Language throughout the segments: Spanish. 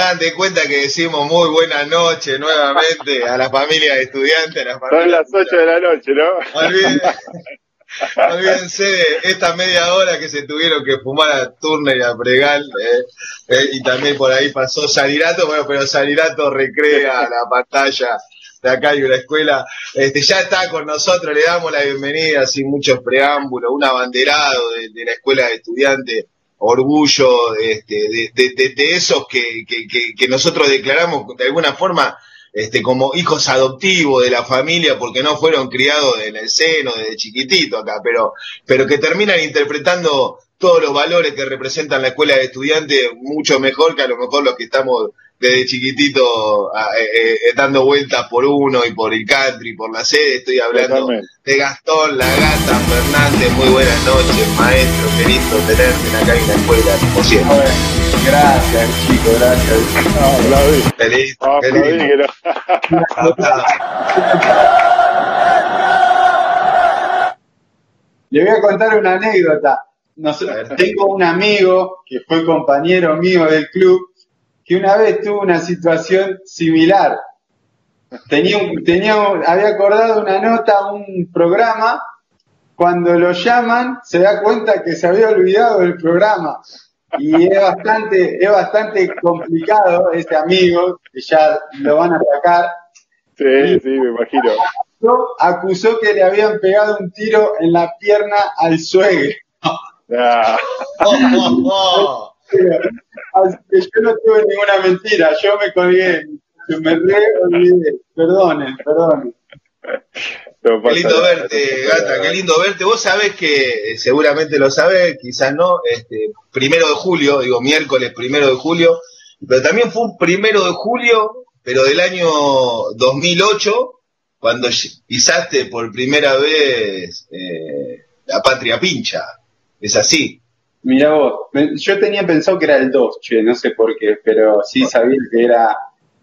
Hagan de cuenta que decimos muy buenas noches nuevamente a la familia de estudiantes. Son las 8 de la noche, ¿no? Olvídense de esta media hora que se tuvieron que fumar a Turner y a Pregal. Eh, eh, y también por ahí pasó Salirato, bueno, pero Salirato recrea la pantalla de acá y una escuela. Este, ya está con nosotros, le damos la bienvenida sin muchos preámbulos, un abanderado de, la escuela de estudiantes, orgullo este, de, de, esos que, que, que nosotros declaramos de alguna forma este, como hijos adoptivos de la familia porque no fueron criados en el seno desde chiquitito acá, pero, pero que terminan interpretando todos los valores que representan la escuela de estudiantes mucho mejor que a lo mejor los que estamos desde chiquitito eh, eh, eh, dando vueltas por uno y por el country, por la sede. Estoy hablando de Gastón, la gata, Fernández. Muy buenas noches, maestro. Qué lindo tenerte acá en la escuela, como siempre. gracias, chico, gracias. No, Feliz, feliz. Le voy a contar una anécdota. tengo un amigo que fue compañero mío del club que una vez tuvo una situación similar. Tenía, tenía, había acordado una nota, un programa, cuando lo llaman se da cuenta que se había olvidado del programa. Y es bastante, es bastante complicado este amigo, que ya lo van a sacar. Sí, sí, me imagino. Acusó que le habían pegado un tiro en la pierna al suegro. Ah. Así que yo no tuve ninguna mentira, yo me colgué, me re olvidé. Perdonen, perdonen. qué lindo verte, gata, qué lindo verte. Vos sabés que, eh, seguramente lo sabés, quizás no, este, primero de julio, digo miércoles primero de julio, pero también fue un primero de julio, pero del año 2008, cuando pisaste por primera vez eh, la patria pincha. Es así. Mira vos, yo tenía pensado que era el 2, che, no sé por qué, pero sí sabía que era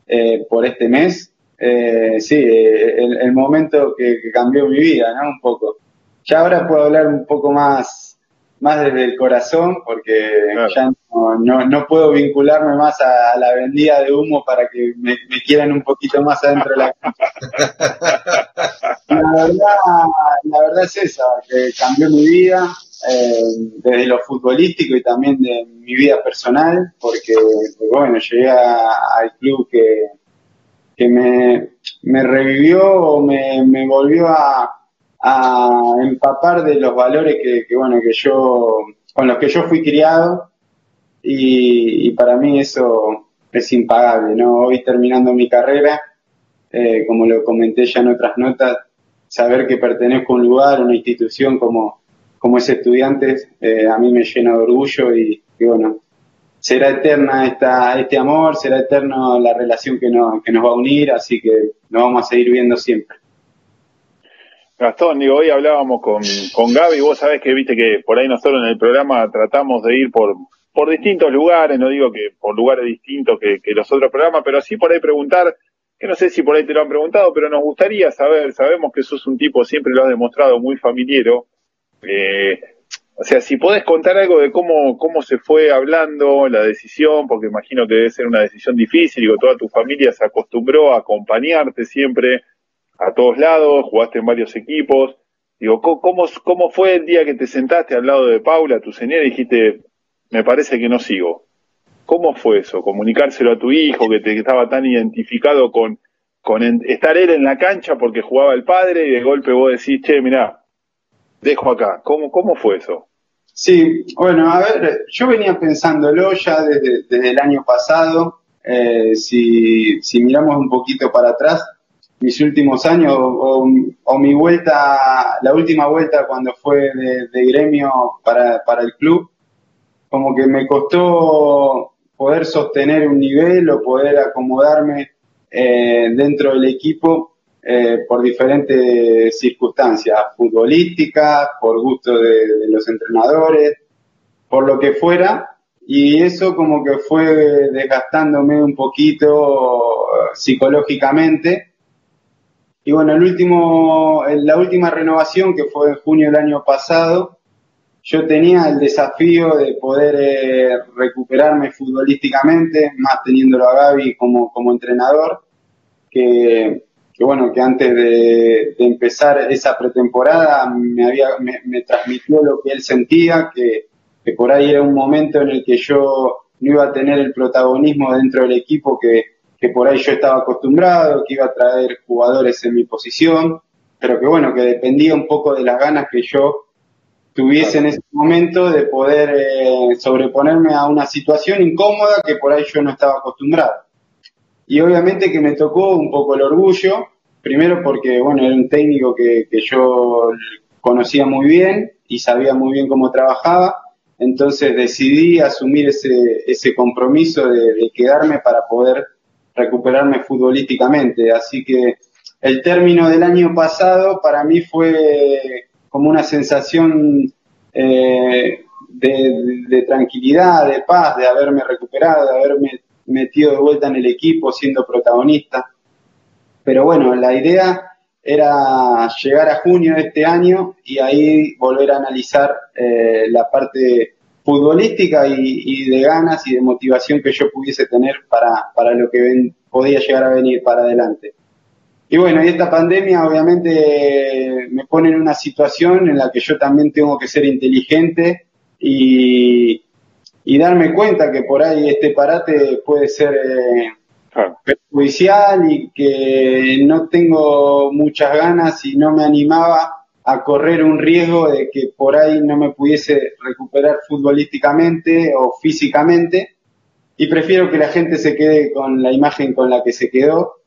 eh, por este mes. Eh, sí, eh, el, momento que, cambió mi vida, ¿no? Un poco. Ya ahora puedo hablar un poco más, más desde el corazón, porque ya no, no, puedo vincularme más a, la vendida de humo para que me, quieran un poquito más adentro de la la verdad, la verdad es esa, que cambió mi vida, eh, desde lo futbolístico y también de mi vida personal, porque, bueno, llegué al club que, que me, me revivió o me, me volvió a, a, empapar de los valores que, bueno, que yo, con los que yo fui criado y, y para mí eso es impagable, ¿no? Hoy terminando mi carrera, eh, como lo comenté ya en otras notas, saber que pertenezco a un lugar, a una institución como, como es estudiantes, eh, a mí me llena de orgullo y, bueno, será eterna esta, este amor, será eterna la relación que, no, que nos va a unir, así que nos vamos a seguir viendo siempre. Gastón, digo, hoy hablábamos con, con Gaby, vos sabés que viste que por ahí nosotros en el programa tratamos de ir por, por distintos lugares, no digo que por lugares distintos que, que los otros programas, pero sí por ahí preguntar que no sé si por ahí te lo han preguntado, pero nos gustaría saber, sabemos que sos un tipo, siempre lo has demostrado, muy familiero. Eh, o sea, si podés contar algo de cómo, cómo se fue hablando la decisión, porque imagino que debe ser una decisión difícil, digo, toda tu familia se acostumbró a acompañarte siempre a todos lados, jugaste en varios equipos. Digo, ¿cómo, cómo fue el día que te sentaste al lado de Paula, tu señora, y dijiste, me parece que no sigo? ¿Cómo fue eso? Comunicárselo a tu hijo que te estaba tan identificado con, con estar él en la cancha porque jugaba el padre y de golpe vos decís, che, mirá, dejo acá. ¿Cómo, cómo fue eso? Sí, bueno, a ver, yo venía pensándolo ya desde, desde el año pasado. Eh, si, si miramos un poquito para atrás, mis últimos años o, mi vuelta, la última vuelta cuando fue de, de gremio para, para el club, como que me costó poder sostener un nivel o poder acomodarme eh, dentro del equipo eh, por diferentes circunstancias, futbolísticas, por gusto de, los entrenadores, por lo que fuera, y eso como que fue desgastándome un poquito psicológicamente. Y bueno, el último, la última renovación que fue en junio del año pasado, yo tenía el desafío de poder eh, recuperarme futbolísticamente, más teniéndolo a Gaby como, como entrenador, que, bueno, que antes de, empezar esa pretemporada me, había, me, transmitió lo que él sentía, que, que por ahí era un momento en el que yo no iba a tener el protagonismo dentro del equipo que, que por ahí yo estaba acostumbrado, que iba a traer jugadores en mi posición, pero que bueno, que dependía un poco de las ganas que yo tuviese en ese momento de poder eh, sobreponerme a una situación incómoda que por ahí yo no estaba acostumbrado. Y obviamente que me tocó un poco el orgullo, primero porque, bueno, era un técnico que, que yo conocía muy bien y sabía muy bien cómo trabajaba, entonces decidí asumir ese, ese compromiso de, quedarme para poder recuperarme futbolísticamente. Así que el término del año pasado para mí fue como una sensación eh, de, tranquilidad, de paz, de haberme recuperado, de haberme metido de vuelta en el equipo siendo protagonista. Pero bueno, la idea era llegar a junio de este año y ahí volver a analizar eh, la parte futbolística y, de ganas y de motivación que yo pudiese tener para, para lo que podía llegar a venir para adelante. Y bueno, y esta pandemia obviamente me pone en una situación en la que yo también tengo que ser inteligente y, darme cuenta que por ahí este parate puede ser eh, perjudicial y que no tengo muchas ganas y no me animaba a correr un riesgo de que por ahí no me pudiese recuperar futbolísticamente o físicamente y prefiero que la gente se quede con la imagen con la que se quedó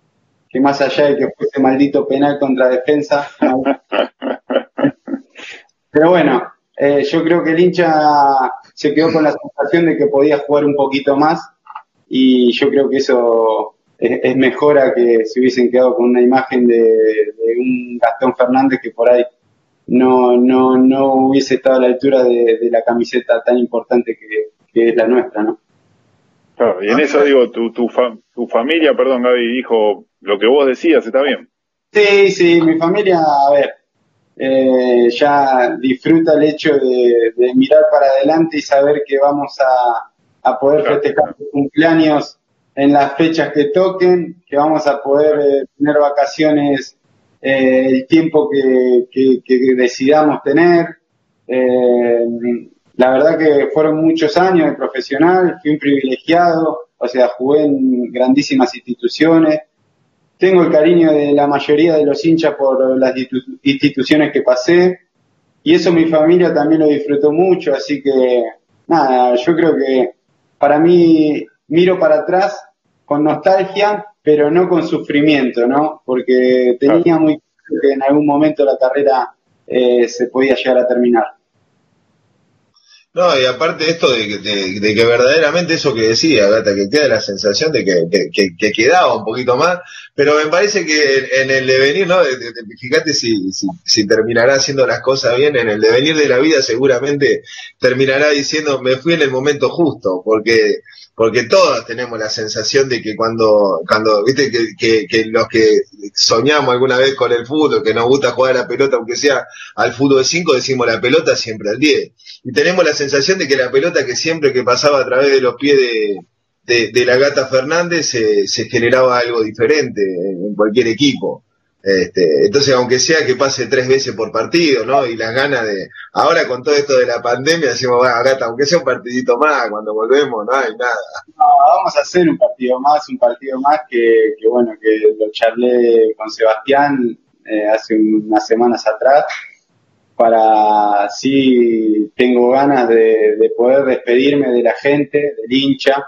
que más allá de que fuese maldito penal contra defensa. Pero bueno, eh, yo creo que el hincha se quedó con la sensación de que podía jugar un poquito más y yo creo que eso es, mejor a que se hubiesen quedado con una imagen de, un Gastón Fernández que por ahí no, no, no hubiese estado a la altura de, la camiseta tan importante que, es la nuestra, ¿no? Claro, y en eso digo, tu, tu, tu familia, perdón Gaby, dijo, lo que vos decías está bien. Sí, sí, mi familia, a ver, eh, ya disfruta el hecho de, mirar para adelante y saber que vamos a, poder festejar los cumpleaños en las fechas que toquen, que vamos a poder eh, tener vacaciones eh, el tiempo que, que decidamos tener. la verdad que fueron muchos años de profesional, fui un privilegiado, o sea, jugué en grandísimas instituciones, tengo el cariño de la mayoría de los hinchas por las instituciones que pasé y eso mi familia también lo disfrutó mucho, así que nada, yo creo que para mí miro para atrás con nostalgia, pero no con sufrimiento, ¿no? Porque tenía muy claro que en algún momento la carrera eh, se podía llegar a terminar. No, y aparte de esto de, de, que verdaderamente eso que decía, Gata, que queda la sensación de que, quedaba un poquito más, pero me parece que en el devenir, ¿no? fíjate si, si, si, terminará haciendo las cosas bien, en el devenir de la vida seguramente terminará diciendo, me fui en el momento justo, porque porque todos tenemos la sensación de que cuando, cuando viste, que, que, los que soñamos alguna vez con el fútbol, que nos gusta jugar a la pelota, aunque sea al fútbol de 5, decimos la pelota siempre al 10. Y tenemos la sensación de que la pelota que siempre que pasaba a través de los pies de, de, la gata Fernández se, se generaba algo diferente en cualquier equipo. Este, entonces, aunque sea que pase tres veces por partido, ¿no? Y las ganas de. Ahora, con todo esto de la pandemia, decimos, bueno, gata, aunque sea un partidito más, cuando volvemos, no hay nada. No, vamos a hacer un partido más, un partido más que, que bueno, que lo charlé con Sebastián eh, hace unas semanas atrás. Para sí, tengo ganas de, de poder despedirme de la gente, del hincha,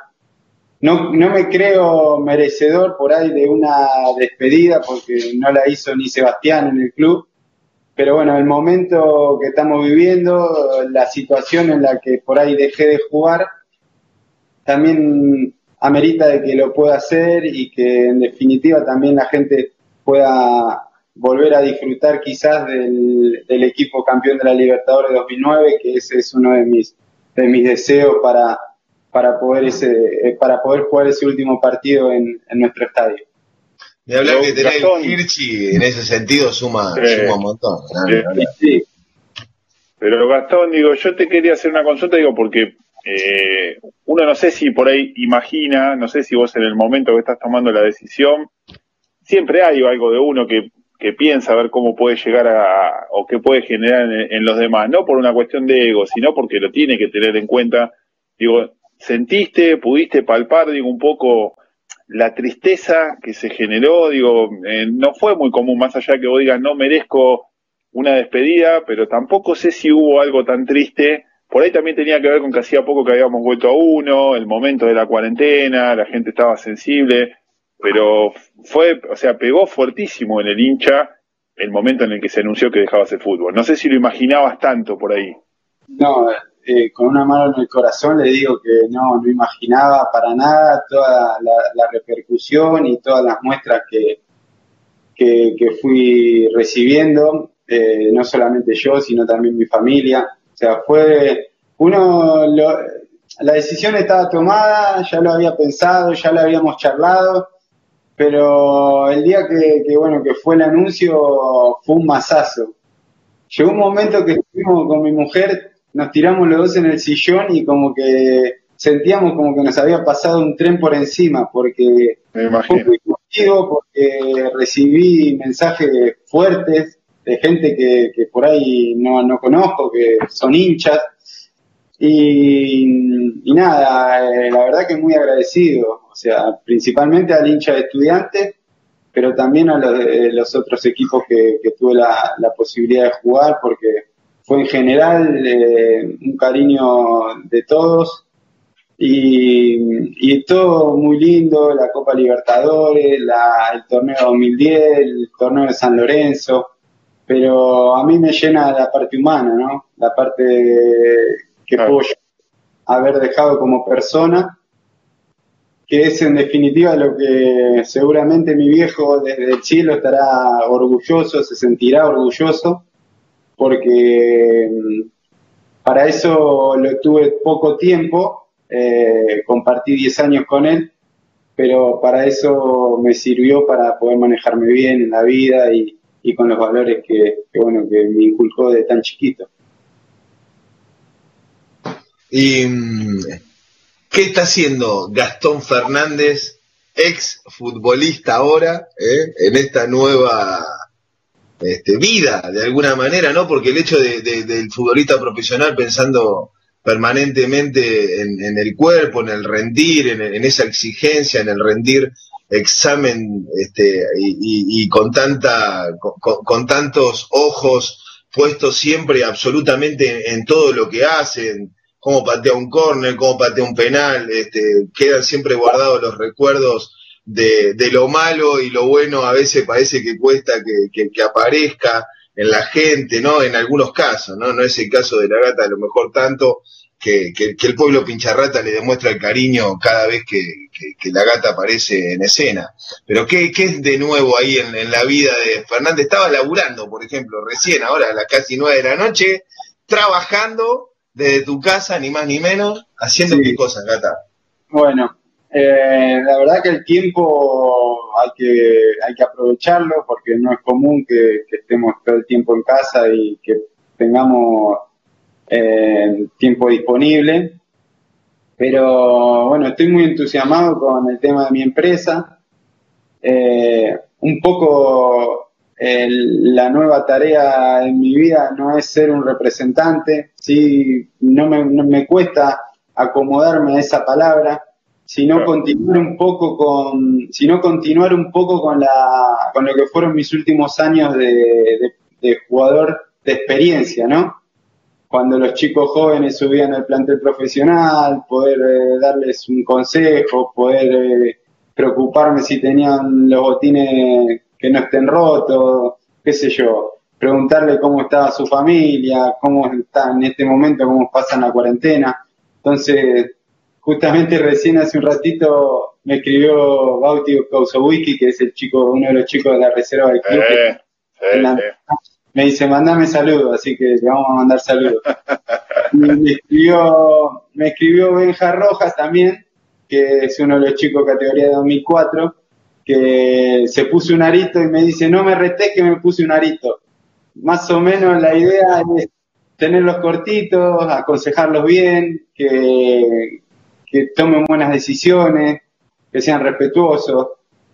no, no me creo merecedor por ahí de una despedida porque no la hizo ni Sebastián en el club. Pero bueno, el momento que estamos viviendo, la situación en la que por ahí dejé de jugar, también amerita de que lo pueda hacer y que en definitiva también la gente pueda volver a disfrutar quizás del, del equipo campeón de la Libertadores 2009, que ese es uno de mis, de mis deseos para, para poder ese eh, para poder jugar ese último partido en, nuestro estadio. De hablar que tener Kirchi en ese sentido suma, un montón. Sí. Pero Gastón, digo, yo te quería hacer una consulta, digo, porque eh, uno no sé si por ahí imagina, no sé si vos en el momento que estás tomando la decisión, siempre hay algo de uno que, que piensa a ver cómo puede llegar a, o qué puede generar en, los demás, no por una cuestión de ego, sino porque lo tiene que tener en cuenta. Digo, ¿sentiste, pudiste palpar, digo, un poco la tristeza que se generó? Digo, eh, no fue muy común, más allá que vos digas, no merezco una despedida, pero tampoco sé si hubo algo tan triste. Por ahí también tenía que ver con que hacía poco que habíamos vuelto a uno, el momento de la cuarentena, la gente estaba sensible, pero fue, o sea, pegó fuertísimo en el hincha el momento en el que se anunció que dejaba el fútbol. No sé si lo imaginabas tanto por ahí. No, eh, con una mano en el corazón le digo que no, no imaginaba para nada toda la, repercusión y todas las muestras que, que fui recibiendo eh, no solamente yo, sino también mi familia. O sea, fue uno, la decisión estaba tomada, ya lo había pensado, ya lo habíamos charlado, pero el día que, bueno, que fue el anuncio fue un masazo. Llegó un momento que estuvimos con mi mujer, nos tiramos los dos en el sillón y como que sentíamos como que nos había pasado un tren por encima, porque Me fue muy porque recibí mensajes fuertes de gente que, por ahí no, no, conozco, que son hinchas. Y, nada, eh, la verdad que muy agradecido, o sea, principalmente al hincha de estudiantes, pero también a los, otros equipos que, tuve la, posibilidad de jugar, porque fue en general eh, un cariño de todos. Y, y, todo muy lindo, la Copa Libertadores, la, el torneo 2010, el torneo de San Lorenzo, pero a mí me llena la parte humana, ¿no? La parte que puedo haber dejado como persona, que es en definitiva lo que seguramente mi viejo desde el cielo estará orgulloso, se sentirá orgulloso, porque mm, para eso lo tuve poco tiempo, eh, compartí 10 años con él, pero para eso me sirvió para poder manejarme bien en la vida y, y con los valores que, bueno, que me inculcó de tan chiquito. ¿Y qué está haciendo Gastón Fernández, ex futbolista ahora, eh, en esta nueva este, vida, de alguna manera, ¿no? Porque el hecho de, del futbolista profesional pensando permanentemente en, el cuerpo, en el rendir, en, esa exigencia, en el rendir examen este, y, con, tanta, con, tantos ojos puestos siempre absolutamente en, todo lo que hacen, cómo patea un córner, cómo patea un penal, este, quedan siempre guardados los recuerdos de, lo malo y lo bueno a veces parece que cuesta que, que, aparezca en la gente, ¿no? En algunos casos, ¿no? No es el caso de la gata, a lo mejor tanto, que, el pueblo pincharrata le demuestra el cariño cada vez que, la gata aparece en escena. Pero ¿qué, es de nuevo ahí en, la vida de Fernández? Estaba laburando, por ejemplo, recién, ahora a las casi nueve de la noche, trabajando desde tu casa, ni más ni menos, haciendo qué cosas, gata. Bueno, eh, la verdad que el tiempo hay que, hay que aprovecharlo porque no es común que estemos todo el tiempo en casa y que tengamos eh, tiempo disponible. Pero bueno, estoy muy entusiasmado con el tema de mi empresa. Eh, un poco la nueva tarea en mi vida no es ser un representante, sí, no me, me cuesta acomodarme a esa palabra, sino continuar un poco con, sino continuar un poco con la, con lo que fueron mis últimos años de, de jugador de experiencia, ¿no? cuando los chicos jóvenes subían al plantel profesional, poder eh, darles un consejo, poder eh, preocuparme si tenían los botines que no estén rotos, qué sé yo, preguntarle cómo estaba su familia, cómo está en este momento, cómo pasan la cuarentena. Entonces, justamente recién hace un ratito me escribió Bauti Kausowicki, que es el chico, uno de los chicos de la reserva del club. Me dice, mandame saludos, así que le vamos a mandar saludos. me escribió, me escribió Benja Rojas también, que es uno de los chicos categoría de 2004, que se puso un arito y me dice, no me reté que me puse un arito. Más o menos la idea es, tenerlos cortitos, aconsejarlos bien, que, que tomen buenas decisiones, que sean respetuosos.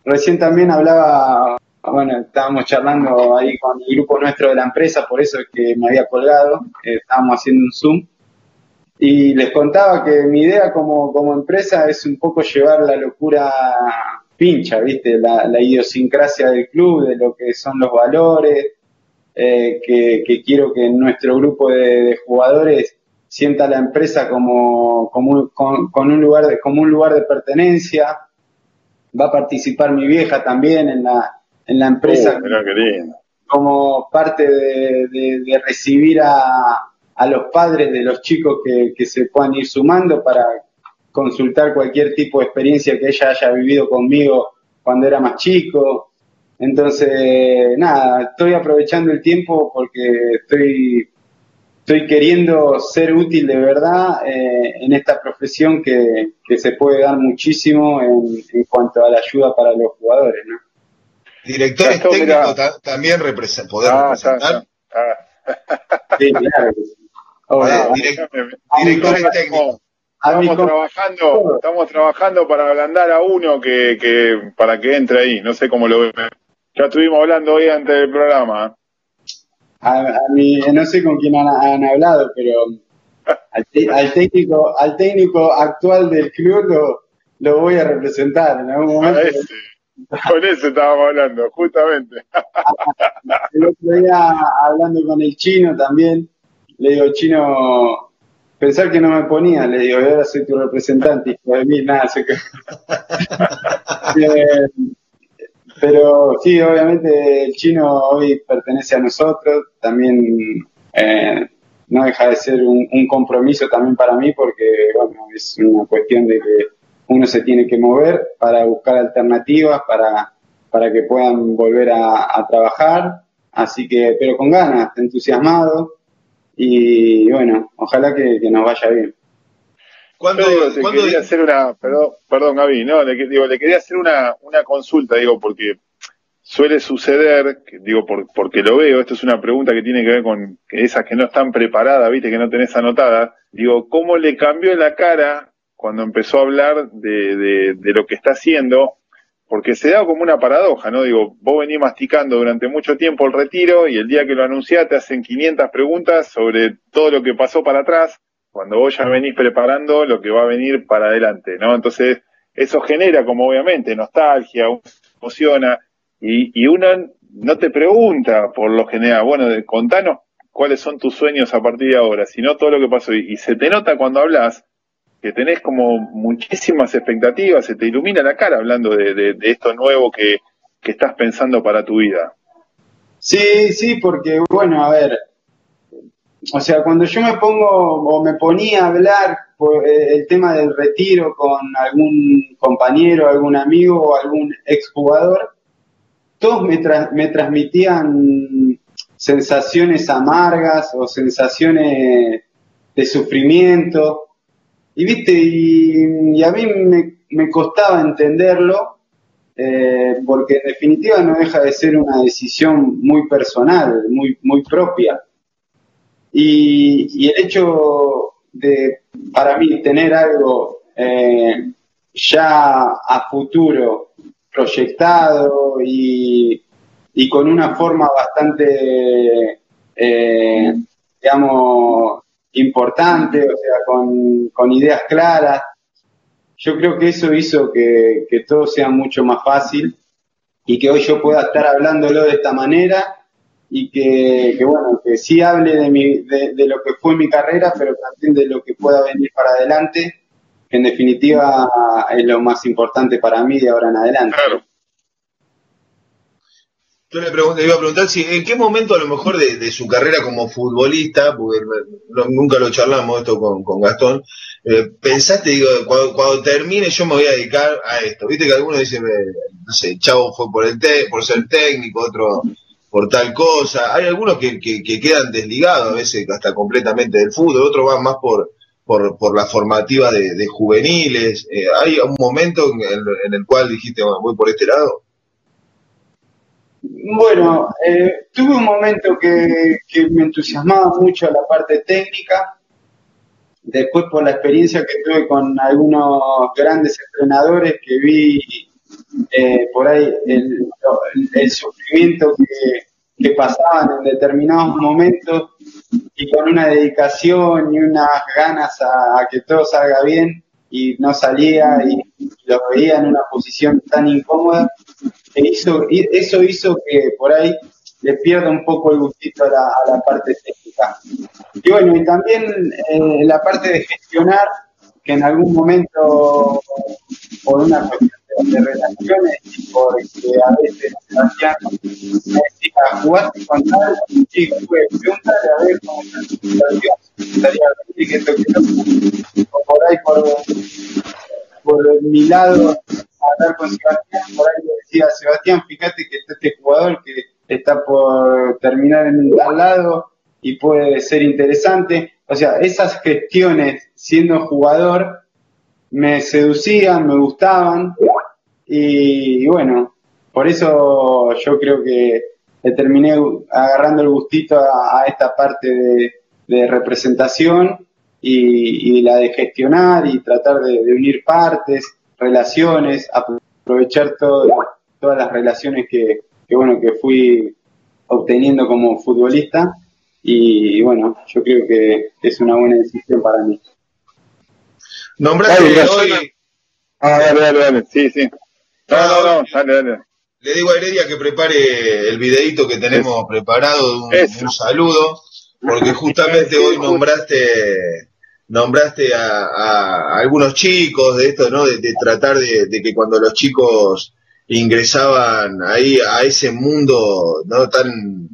Recién también hablaba, bueno, estábamos charlando ahí con el grupo nuestro de la empresa, por eso es que me había colgado, eh, estábamos haciendo un Zoom, y les contaba que mi idea como, como empresa es un poco llevar la locura pincha, ¿viste? La, la idiosincrasia del club, de lo que son los valores, eh, que, quiero que nuestro grupo de, jugadores sienta la empresa como, como, un, con, un lugar de, como un lugar de pertenencia. Va a participar mi vieja también en la, en la empresa uh, como parte de, recibir a, a, los padres de los chicos que, que se puedan ir sumando para consultar cualquier tipo de experiencia que ella haya vivido conmigo cuando era más chico. Entonces, nada, estoy aprovechando el tiempo porque estoy, estoy queriendo ser útil de verdad eh, en esta profesión que, se puede dar muchísimo en, cuanto a la ayuda para los jugadores, ¿no? Directores técnicos también represent poder ah, representar. Sí, claro. directores técnicos. Estamos trabajando, estamos trabajando para ablandar a uno que, que para que entre ahí. No sé cómo lo ven. Ya estuvimos hablando hoy antes del programa. A, mí, no sé con quién han, hablado, pero al, técnico, al técnico actual del club lo, voy a representar en algún momento. con ese estábamos hablando, justamente. El otro día hablando con el chino también, le digo, chino, pensar que no me ponía, le digo, ahora soy tu representante, hijo de mí, nada, que... Eh, pero sí, obviamente el chino hoy pertenece a nosotros, también eh, no deja de ser un, compromiso también para mí porque bueno, es una cuestión de que uno se tiene que mover para buscar alternativas, para, para que puedan volver a, trabajar, así que, pero con ganas, entusiasmado y bueno, ojalá que nos vaya bien. ¿Cuándo, quería hacer una, perdón, perdón Gaby, no, le, digo, le quería hacer una, una consulta, digo, porque suele suceder, digo, porque lo veo, esto es una pregunta que tiene que ver con esas que no están preparadas, viste, que no tenés anotada, digo, ¿cómo le cambió la cara cuando empezó a hablar de, de, de lo que está haciendo? Porque se da como una paradoja, ¿no? Digo, vos venís masticando durante mucho tiempo el retiro y el día que lo anunciás te hacen 500 preguntas sobre todo lo que pasó para atrás cuando vos ya venís preparando lo que va a venir para adelante, ¿no? Entonces, eso genera como obviamente nostalgia, emociona, y, y uno no te pregunta por lo general, bueno, contanos cuáles son tus sueños a partir de ahora, sino todo lo que pasó. Y, se te nota cuando hablas que tenés como muchísimas expectativas, se te ilumina la cara hablando de, esto nuevo que, estás pensando para tu vida. Sí, sí, porque bueno, a ver, o sea, cuando yo me pongo o me ponía a hablar por eh, el tema del retiro con algún compañero, algún amigo o algún exjugador, todos me, me transmitían sensaciones amargas o sensaciones de sufrimiento. Y viste, y, a mí me, costaba entenderlo, eh, porque en definitiva no deja de ser una decisión muy personal, muy, muy propia. Y, el hecho de, para mí, tener algo eh, ya a futuro proyectado y, con una forma bastante, eh, digamos, importante, o sea, con, ideas claras, yo creo que eso hizo que, que todo sea mucho más fácil y que hoy yo pueda estar hablándolo de esta manera y que, bueno, que sí hable de, mi, de, lo que fue mi carrera, pero también de lo que pueda venir para adelante, que en definitiva es lo más importante para mí de ahora en adelante. Claro. Yo le, iba a preguntar si en qué momento a lo mejor de, su carrera como futbolista, porque nunca lo charlamos esto con, Gastón, eh, pensaste, digo, cuando, termine yo me voy a dedicar a esto. Viste que algunos dicen, eh, no sé, Chavo fue por el te, por ser técnico, otro por tal cosa. Hay algunos que, que, quedan desligados a veces hasta completamente del fútbol, otros van más por, por, por la formativa de, juveniles. Eh, ¿Hay ¿Hay un momento en el, en el cual dijiste, voy por este lado? Bueno, eh, tuve un momento que, me entusiasmaba mucho la parte técnica. Después por la experiencia que tuve con algunos grandes entrenadores que vi eh, por ahí el, sufrimiento que, pasaban en determinados momentos y con una dedicación y unas ganas a que todo salga bien, y no salía y lo veía en una posición tan incómoda, e hizo, eso hizo que por ahí le pierda un poco el gustito a la, parte técnica. Y bueno, y también eh, la parte de gestionar, que en algún momento, por una cuestión de, relaciones y porque a veces Sebastián me decía, ¿jugaste con tal? Y fue, pregúntale a ver cómo está la situación, estaría que esto que por ahí por, por mi lado, hablar con Sebastián, por ahí le decía, Sebastián, fíjate que está este jugador que está por terminar en tal lado y puede ser interesante. O sea, esas gestiones siendo jugador me seducían, me gustaban y, bueno, por eso yo creo que terminé agarrando el gustito a, esta parte de, representación y, la de gestionar y tratar de, unir partes, relaciones, aprovechar todas las relaciones que, bueno que fui obteniendo como futbolista y, bueno, yo creo que es una buena decisión para mí. Nombraste hoy. Ah, dale, dale, dale. Sí, sí. No, no, no, Le digo a Heredia que prepare el videito que tenemos preparado de un, saludo, porque justamente hoy nombraste nombraste a, algunos chicos de esto, ¿no? De, tratar de, que cuando los chicos ingresaban ahí a ese mundo, ¿no? Tan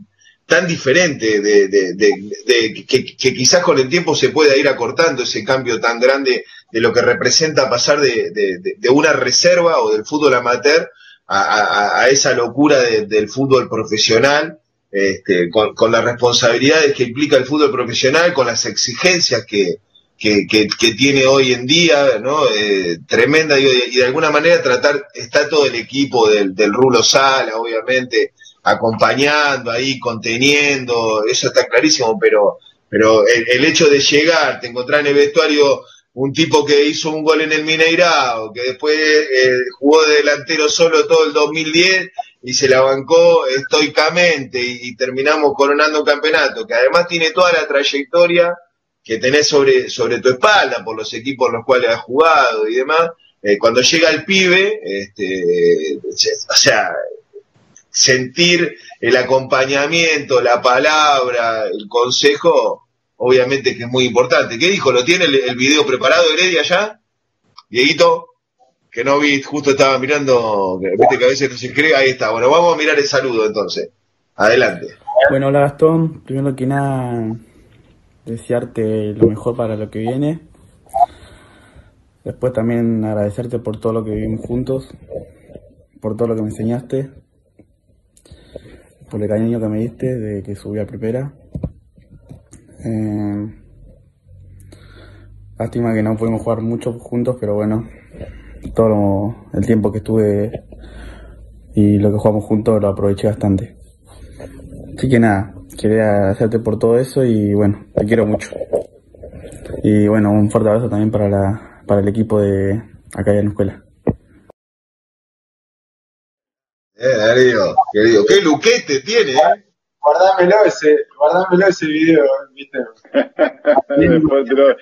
tan diferente de, que, quizás con el tiempo se pueda ir acortando ese cambio tan grande de lo que representa pasar de, una reserva o del fútbol amateur a, esa locura del fútbol profesional, este, con, las responsabilidades que implica el fútbol profesional, con las exigencias que, tiene hoy en día, ¿no? Eh, tremenda, y, de alguna manera tratar, está todo el equipo del, del Rulo Sala, obviamente, acompañando ahí, conteniendo, eso está clarísimo, pero, pero el, hecho de llegar, te encontrar en el vestuario un tipo que hizo un gol en el Mineirao, que después eh, jugó de delantero solo todo el 2010 y se la bancó estoicamente y, terminamos coronando un campeonato, que además tiene toda la trayectoria que tenés sobre, sobre tu espalda por los equipos en los cuales has jugado y demás. Eh, cuando llega el pibe, este, o sea, sentir el acompañamiento, la palabra, el consejo, obviamente que es muy importante. ¿Qué dijo? ¿Lo tiene el, video preparado Heredia ya? Dieguito, que no vi, justo estaba mirando, viste que a veces no se cree, ahí está. Bueno, vamos a mirar el saludo entonces. Adelante. Bueno, hola Gastón, primero que nada, desearte lo mejor para lo que viene. Después también agradecerte por todo lo que vivimos juntos, por todo lo que me enseñaste, por el cariño que me diste de que subí a primera. Eh, lástima que no pudimos jugar mucho juntos, pero bueno, todo el tiempo que estuve y lo que jugamos juntos lo aproveché bastante. Así que nada, quería agradecerte por todo eso y bueno, te quiero mucho. Y bueno, un fuerte abrazo también para, la, para el equipo de acá en la escuela. Eh, Darío, querido, qué luquete tiene, ¿eh? Guardámelo ese, guardámelo ese video, ¿viste? pero,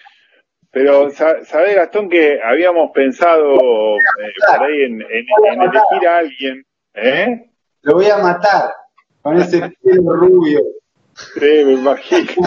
pero ¿sabés, Gastón, que habíamos pensado eh, por ahí en, elegir a alguien? ¿eh? Lo voy a matar con ese pelo rubio. Sí, me imagino.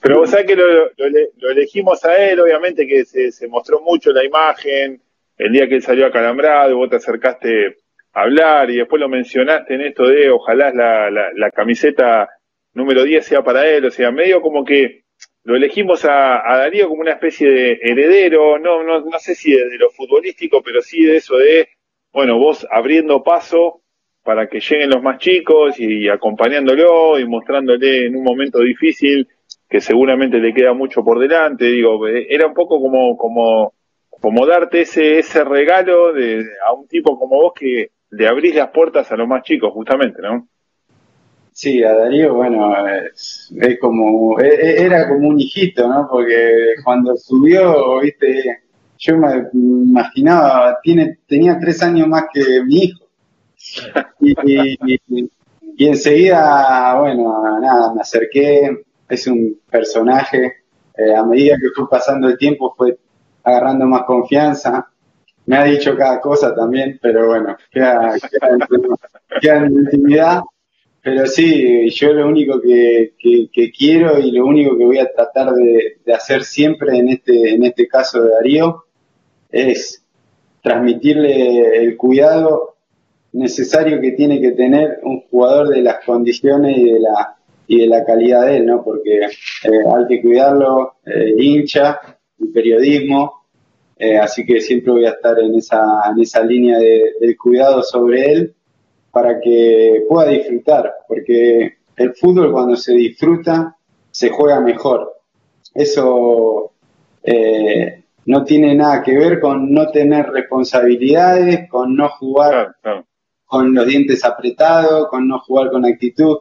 Pero vos sabés que lo, lo, elegimos a él, obviamente que se, se mostró mucho la imagen, el día que él salió acalambrado, vos te acercaste a hablar y después lo mencionaste en esto de ojalá la, la, camiseta número 10 sea para él, o sea, medio como que lo elegimos a, Darío como una especie de heredero, no, no, no sé si de, lo futbolístico, pero sí de eso de, bueno, vos abriendo paso para que lleguen los más chicos y acompañándolo y mostrándole en un momento difícil que seguramente le queda mucho por delante, digo, era un poco como, como como darte ese, ese regalo de, a un tipo como vos que le abrís las puertas a los más chicos, justamente, ¿no? Sí, a Darío, bueno, es, como, e, e, era como un hijito, ¿no? Porque cuando subió, viste, yo me imaginaba, tiene, tenía tres años más que mi hijo. Y, enseguida, bueno, nada, me acerqué, es un personaje, eh, a medida que fue pasando el tiempo fue agarrando más confianza, me ha dicho cada cosa también, pero bueno, queda, queda en intimidad. Pero sí, yo lo único que, quiero y lo único que voy a tratar de, hacer siempre en este, en este caso de Darío es transmitirle el cuidado necesario que tiene que tener un jugador de las condiciones y de la, y de la calidad de él, ¿no? Porque eh, hay que cuidarlo, el hincha, el periodismo, eh, así que siempre voy a estar en esa, en esa línea de, del cuidado sobre él para que pueda disfrutar, porque el fútbol cuando se disfruta se juega mejor. Eso eh, no tiene nada que ver con no tener responsabilidades, con no jugar con los dientes apretados, con no jugar con actitud.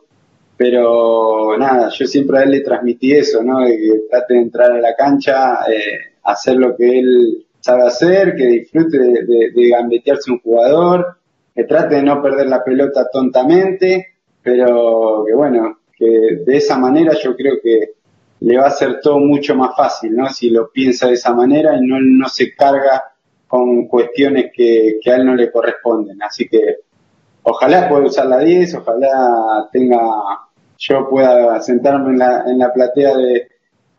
Pero nada, yo siempre a él le transmití eso, ¿no? De que trate de entrar a la cancha, eh, hacer lo que él sabe hacer, que disfrute de, gambetearse un jugador, que trate de no perder la pelota tontamente, pero que bueno, que de esa manera yo creo que le va a ser todo mucho más fácil, ¿no? Si lo piensa de esa manera y no, no se carga con cuestiones que, a él no le corresponden. Así que ojalá pueda usar la 10, ojalá tenga, yo pueda sentarme en la, en la platea de,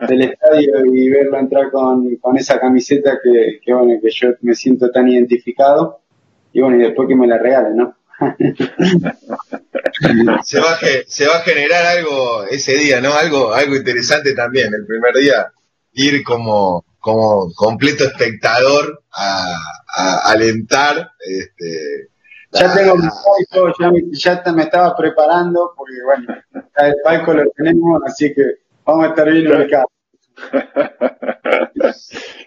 del estadio y verlo entrar con, con esa camiseta que, que, bueno, que yo me siento tan identificado y bueno, y después que me la regalen, ¿no? se, va a, se va a generar algo ese día, ¿no? Algo, algo interesante también, el primer día, ir como, como completo espectador a, alentar. Este, ya tengo mi palco, ya, me, ya me estaba preparando, porque bueno, el palco lo tenemos, así que vamos a estar bien ubicados.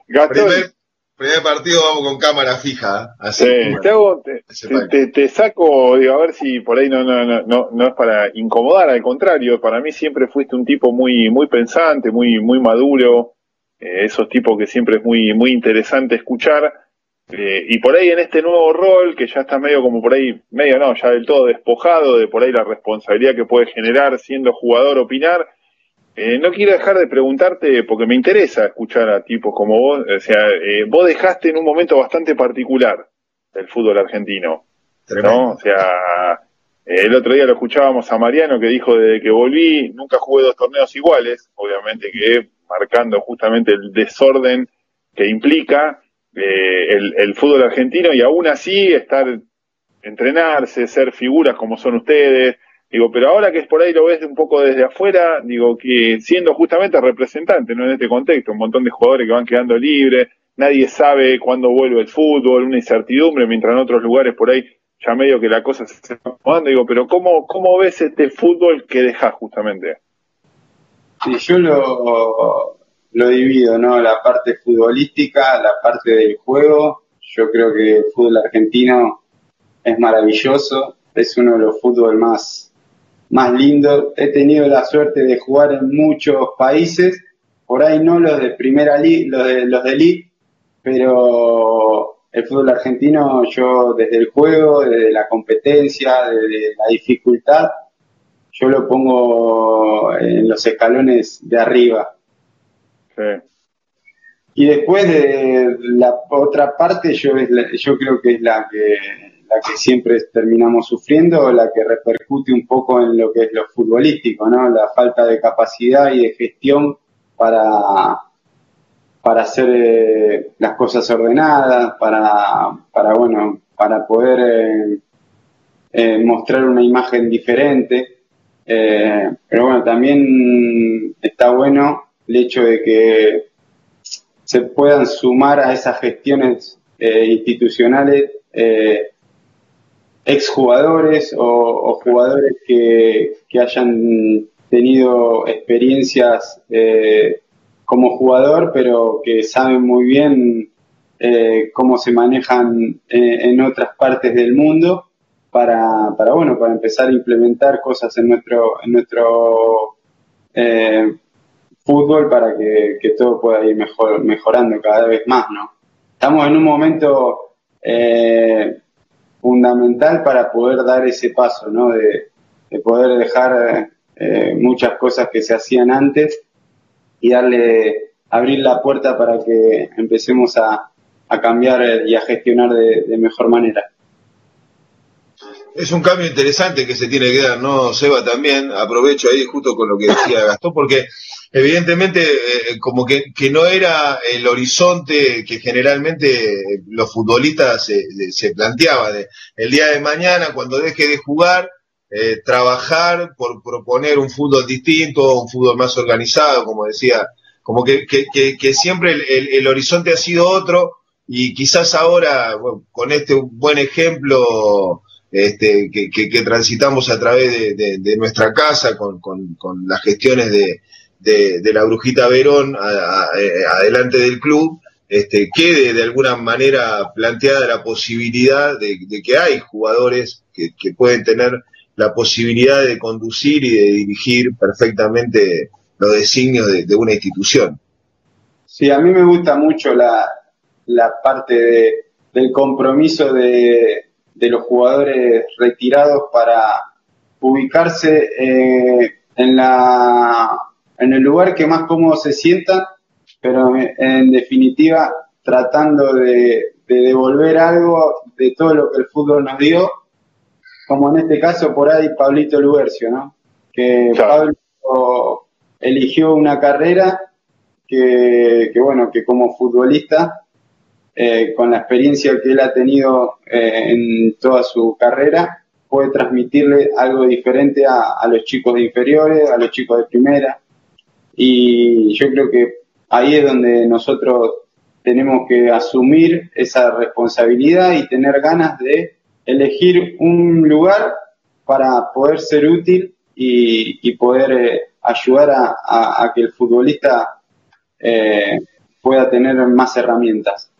Primer, primer partido vamos con cámara fija. Así te, te, saco, digo, a ver si por ahí no, no, no, no es para incomodar, al contrario, para mí siempre fuiste un tipo muy, muy pensante, muy, muy maduro, eh, esos tipos que siempre es muy, muy interesante escuchar. Eh, y por ahí en este nuevo rol, que ya está medio como por ahí, medio no, ya del todo despojado de por ahí la responsabilidad que puede generar siendo jugador, opinar, eh, no quiero dejar de preguntarte, porque me interesa escuchar a tipos como vos, o sea, eh, vos dejaste en un momento bastante particular del fútbol argentino, ¿no? O sea, eh, el otro día lo escuchábamos a Mariano que dijo desde que volví nunca jugué dos torneos iguales, obviamente que marcando justamente el desorden que implica el, el fútbol argentino y aún así estar, entrenarse, ser figuras como son ustedes, Digo, pero ahora que es por ahí lo ves un poco desde afuera, digo que siendo justamente representante, ¿no? En este contexto, un montón de jugadores que van quedando libres, nadie sabe cuándo vuelve el fútbol, una incertidumbre, mientras en otros lugares por ahí ya medio que la cosa se está acomodando. Digo, pero ¿cómo, cómo ves este fútbol que dejas justamente? Sí, yo lo, lo divido, ¿no? La parte futbolística, la parte del juego. Yo creo que el fútbol argentino es maravilloso, es uno de los fútbol más más lindo. He tenido la suerte de jugar en muchos países, por ahí no los de primera liga, los de los de pero el fútbol argentino yo desde el juego, desde la competencia, desde la dificultad, yo lo pongo en los escalones de arriba. Y después de la otra parte, yo, yo creo que es la que la que siempre terminamos sufriendo, la que repercute un poco en lo que es lo futbolístico, ¿no? La falta de capacidad y de gestión para, para hacer eh, las cosas ordenadas, para, para, bueno, para poder eh, eh, mostrar una imagen diferente. pero bueno, también está bueno el hecho de que se puedan sumar a esas gestiones institucionales exjugadores o, o jugadores que, hayan tenido experiencias eh, como jugador, pero que saben muy bien eh, cómo se manejan eh, en otras partes del mundo para, para, bueno, para empezar a implementar cosas en nuestro, en nuestro eh, fútbol para que, todo pueda ir mejor, mejorando cada vez más, ¿no? Estamos en un momento fundamental para poder dar ese paso, ¿no? De, de poder dejar muchas cosas que se hacían antes y darle, abrir la puerta para que empecemos a cambiar y a gestionar de, mejor manera. Es un cambio interesante que se tiene que dar, ¿no, Seba? También aprovecho ahí justo con lo que decía Gastón, porque evidentemente eh, como que, no era el horizonte que generalmente los futbolistas se, se planteaban. El día de mañana, cuando deje de jugar, eh, trabajar por proponer un fútbol distinto, un fútbol más organizado, como decía, como que, que, siempre el, horizonte ha sido otro y quizás ahora, con este buen ejemplo este, que, transitamos a través de, nuestra casa, con, las gestiones de, la Brujita Verón eh, adelante del club, este, quede de alguna manera planteada la posibilidad de, que hay jugadores que, pueden tener la posibilidad de conducir y de dirigir perfectamente los designios de una institución. Sí, a mí me gusta mucho la, la parte del compromiso de, los jugadores retirados para ubicarse eh, en, la, en el lugar que más cómodo se sientan, pero en definitiva tratando de, devolver algo de todo lo que el fútbol nos dio, como en este caso por ahí Pablito Lubercio, ¿no? Que Pablo eligió una carrera que, que, bueno, que como futbolista eh, con la experiencia que él ha tenido eh, en toda su carrera, puede transmitirle algo diferente a, los chicos de inferiores, a los chicos de primera. Y yo creo que ahí es donde nosotros tenemos que asumir esa responsabilidad y tener ganas de elegir un lugar para poder ser útil y, poder eh, ayudar a, que el futbolista pueda tener más herramientas.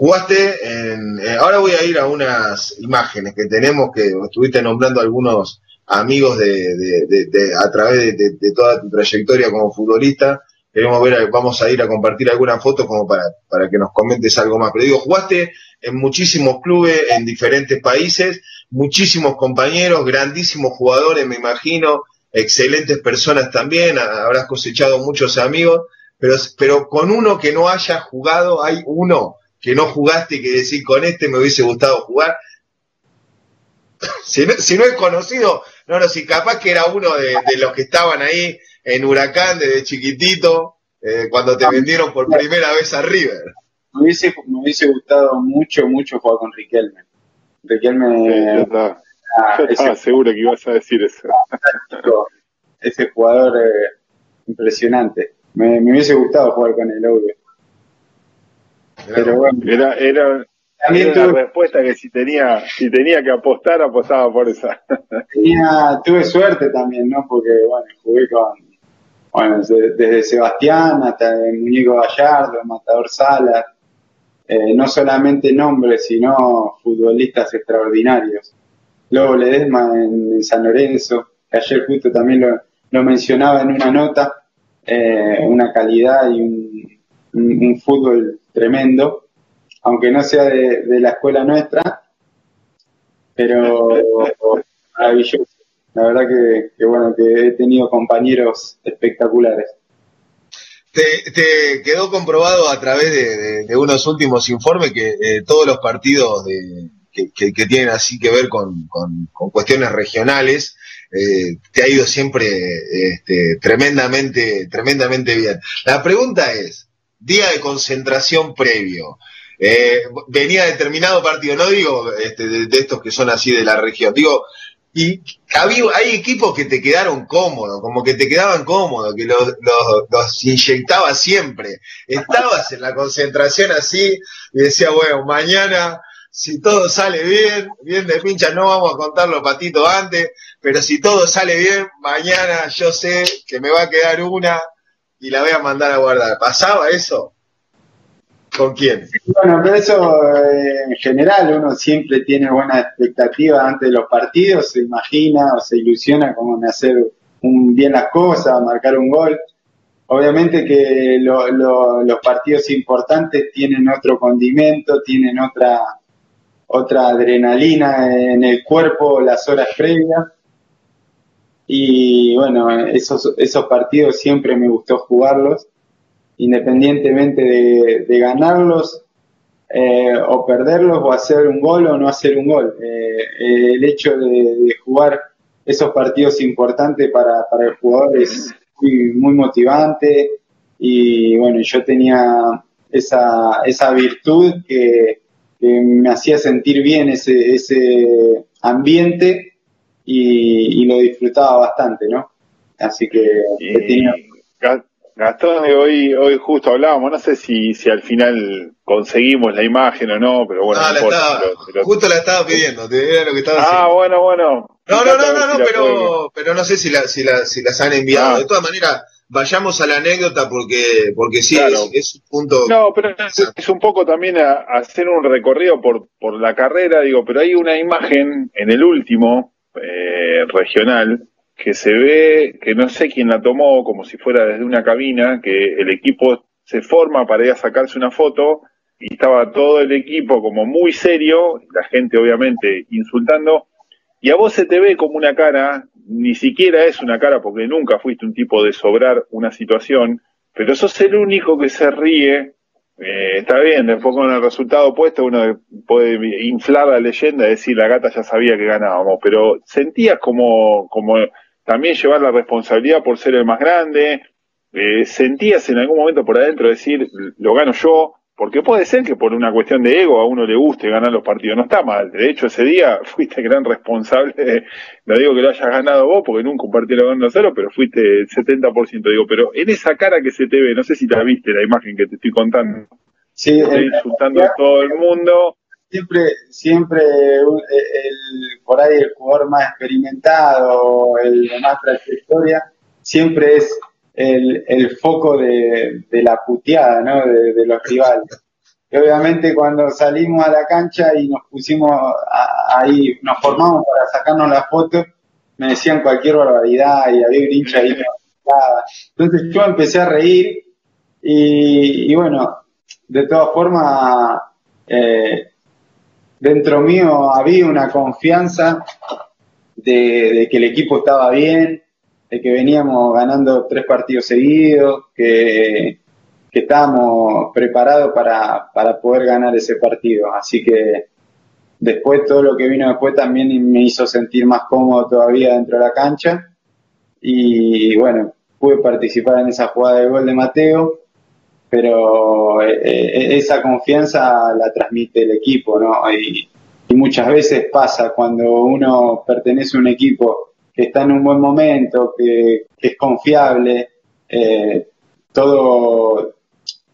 Jugaste en. Eh, ahora voy a ir a unas imágenes que tenemos que estuviste nombrando algunos amigos de, a través de, toda tu trayectoria como futbolista. Queremos ver, vamos a ir a compartir algunas fotos como para, para que nos comentes algo más. Pero digo, jugaste en muchísimos clubes en diferentes países, muchísimos compañeros, grandísimos jugadores, me imagino, excelentes personas también, habrás cosechado muchos amigos, pero, pero con uno que no haya jugado, hay uno que no jugaste y que decís con este me hubiese gustado jugar. si, no, es conocido, no, no, si capaz que era uno de, los que estaban ahí en Huracán desde chiquitito, eh, cuando te vendieron por primera vez a River. Me hubiese, me hubiese gustado mucho, mucho jugar con Riquelme. Riquelme. yo estaba, seguro que ibas a decir eso. Ese jugador eh, impresionante. Me, me, hubiese gustado jugar con él, obvio. Pero bueno, era, era, una respuesta que si tenía, si tenía que apostar, apostaba por esa. Tenía, tuve suerte también, ¿no? Porque, bueno, jugué con, bueno, desde, Sebastián hasta el Muñeco Gallardo, Matador Salas, eh, no solamente nombres, sino futbolistas extraordinarios. Luego Ledesma en, San Lorenzo, que ayer justo también lo, mencionaba en una nota, eh, una calidad y un, un fútbol tremendo, aunque no sea de, la escuela nuestra, pero maravilloso. La verdad que, bueno, que he tenido compañeros espectaculares. Te, quedó comprobado a través de, unos últimos informes que eh, todos los partidos que, tienen así que ver con, cuestiones regionales, eh, te ha ido siempre este, tremendamente, tremendamente bien. La pregunta es, día de concentración previo. Eh, venía determinado partido, no digo este, de, estos que son así de la región, digo, y había, hay equipos que te quedaron cómodos, como que te quedaban cómodos, que los, los, inyectaba siempre. Estabas en la concentración así y decía, bueno, mañana, si todo sale bien, bien de pincha, no vamos a contar los patitos antes, pero si todo sale bien, mañana yo sé que me va a quedar una y la voy a mandar a guardar. ¿Pasaba eso? con quién. Bueno, pero eso eh, en general uno siempre tiene buena expectativa antes de los partidos, se imagina o se ilusiona con hacer un, bien las cosas, marcar un gol. Obviamente que los partidos importantes tienen otro condimento, tienen otra, otra adrenalina en el cuerpo las horas previas. Y bueno, esos, esos partidos siempre me gustó jugarlos, independientemente de, ganarlos eh, o perderlos o hacer un gol o no hacer un gol. Eh, el hecho de, jugar esos partidos importantes para, para el jugador es muy, motivante y bueno, yo tenía esa, esa virtud que, me hacía sentir bien ese, ese ambiente y, lo disfrutaba bastante, ¿no? Así que, Gastón, hoy, hoy justo hablábamos, no sé si, si al final conseguimos la imagen o no, pero bueno. justo la estaba pidiendo, te era lo que estaba Ah, bueno, bueno. No, no, no, no, pero, pero no sé si, la, si, la, si las han enviado. Ah. De todas maneras, vayamos a la anécdota porque, porque sí, es, un punto. No, pero es, un poco también hacer un recorrido por, por la carrera, digo, pero hay una imagen en el último eh, regional que se ve, que no sé quién la tomó, como si fuera desde una cabina, que el equipo se forma para ir a sacarse una foto y estaba todo el equipo como muy serio, la gente obviamente insultando, y a vos se te ve como una cara, ni siquiera es una cara porque nunca fuiste un tipo de sobrar una situación, pero sos el único que se ríe. Eh, está bien, después con el resultado opuesto uno puede inflar la leyenda decir la gata ya sabía que ganábamos, pero sentías como, como también llevar la responsabilidad por ser el más grande, eh, sentías en algún momento por adentro decir lo gano yo, porque puede ser que por una cuestión de ego a uno le guste ganar los partidos, no está mal. De hecho, ese día fuiste gran responsable, no digo que lo hayas ganado vos, porque nunca un partido lo ganó cero, pero fuiste el 70%, digo, pero en esa cara que se te ve, no sé si la viste la imagen que te estoy contando. Sí, insultando a todo el mundo. Siempre, siempre el, por ahí el jugador más experimentado, el de más trayectoria, siempre es el, foco de, la puteada, ¿no? De, los rivales. Y obviamente cuando salimos a la cancha y nos pusimos ahí, nos formamos para sacarnos la foto, me decían cualquier barbaridad y había un hincha ahí. Entonces yo empecé a reír y, bueno, de todas formas, eh, dentro mío había una confianza de, que el equipo estaba bien, de que veníamos ganando tres partidos seguidos, que, que estábamos preparados para, para poder ganar ese partido. Así que después todo lo que vino después también me hizo sentir más cómodo todavía dentro de la cancha. Y bueno, pude participar en esa jugada de gol de Mateo, pero eh, eh, esa confianza la transmite el equipo, ¿no? Y, y muchas veces pasa cuando uno pertenece a un equipo que está en un buen momento, que, es confiable, eh, todo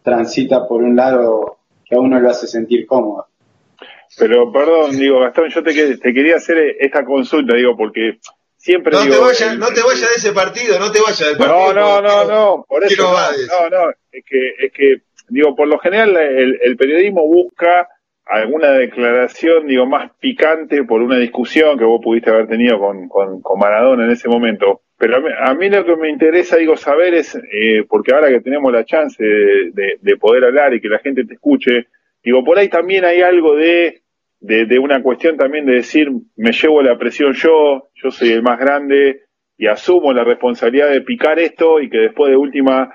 transita por un lado que a uno lo hace sentir cómodo. Pero perdón, digo, Gastón, yo te, te quería hacer esta consulta, digo, porque siempre no digo... Te vayas, no te vayas de ese partido, no te vayas del partido. No, no, no, no, por eso... No, no, es que, es que, digo, por lo general el, el periodismo busca alguna declaración, digo, más picante por una discusión que vos pudiste haber tenido con, con, Maradona en ese momento. Pero a mí, lo que me interesa, digo, saber es, eh, porque ahora que tenemos la chance de, de, poder hablar y que la gente te escuche, digo, por ahí también hay algo de, de, de una cuestión también de decir, me llevo la presión yo, yo soy el más grande y asumo la responsabilidad de picar esto y que después de última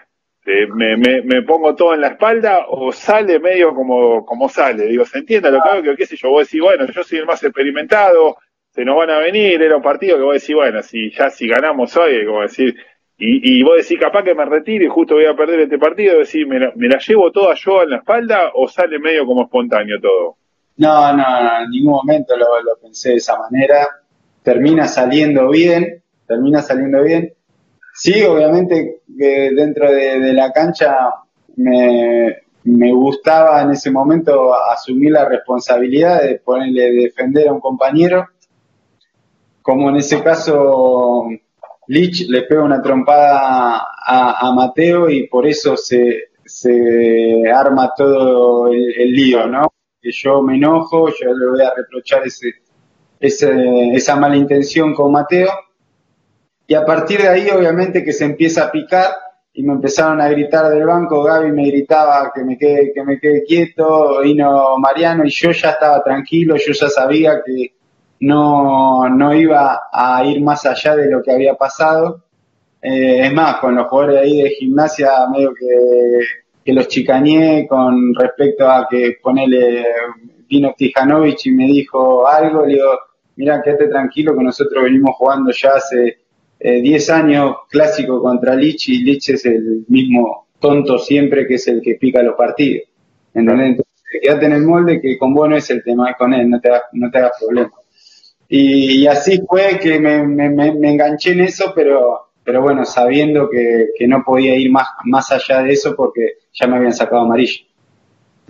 este, me, me, pongo todo en la espalda o sale medio como, como sale. Digo, ¿se entiende lo que hago? Que qué sé yo, vos decís, bueno, yo soy el más experimentado, se nos van a venir, era un partido que vos decís, bueno, si ya si ganamos hoy, como decir, y, y vos decís, capaz que me retire y justo voy a perder este partido, decís, ¿me la, ¿me la llevo toda yo en la espalda o sale medio como espontáneo todo? No, no, no en ningún momento lo pensé de esa manera. Termina saliendo bien, termina saliendo bien Sí, obviamente que dentro de, la cancha me, gustaba en ese momento asumir la responsabilidad de ponerle defender a un compañero. Como en ese caso Lich le pega una trompada a, Mateo y por eso se, se arma todo el, lío, ¿no? Que yo me enojo, yo le voy a reprochar ese, ese, esa mala intención con Mateo. Y a partir de ahí, obviamente, que se empieza a picar y me empezaron a gritar del banco, Gaby me gritaba que me quede, que me quede quieto, vino Mariano y yo ya estaba tranquilo, yo ya sabía que no, no iba a ir más allá de lo que había pasado. Eh, es más, con los jugadores ahí de gimnasia, medio que, que los chicañé con respecto a que ponele vino Tijanovic y me dijo algo, le digo, mira, quédate tranquilo que nosotros venimos jugando ya hace 10 eh, años clásico contra Lich y Lich es el mismo tonto siempre que es el que pica los partidos. Entonces, quédate en el molde que con vos no es el tema, es con él, no te hagas, no te hagas problema. Y, así fue que me, me, enganché en eso, pero, pero bueno, sabiendo que, que, no podía ir más, más allá de eso porque ya me habían sacado amarillo.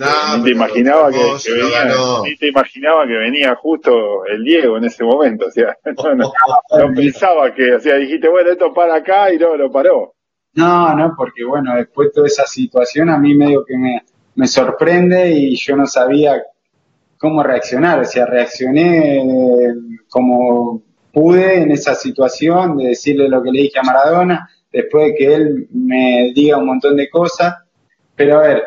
No, te imaginaba que, venía, te imaginaba que venía justo el Diego en ese momento, o sea, no, pensaba que, o sea, dijiste, bueno, esto para acá y no lo paró. No, no, porque bueno, después de toda esa situación a mí medio que me, me sorprende y yo no sabía cómo reaccionar, o sea, reaccioné como pude en esa situación de decirle lo que le dije a Maradona, después de que él me diga un montón de cosas, pero a ver,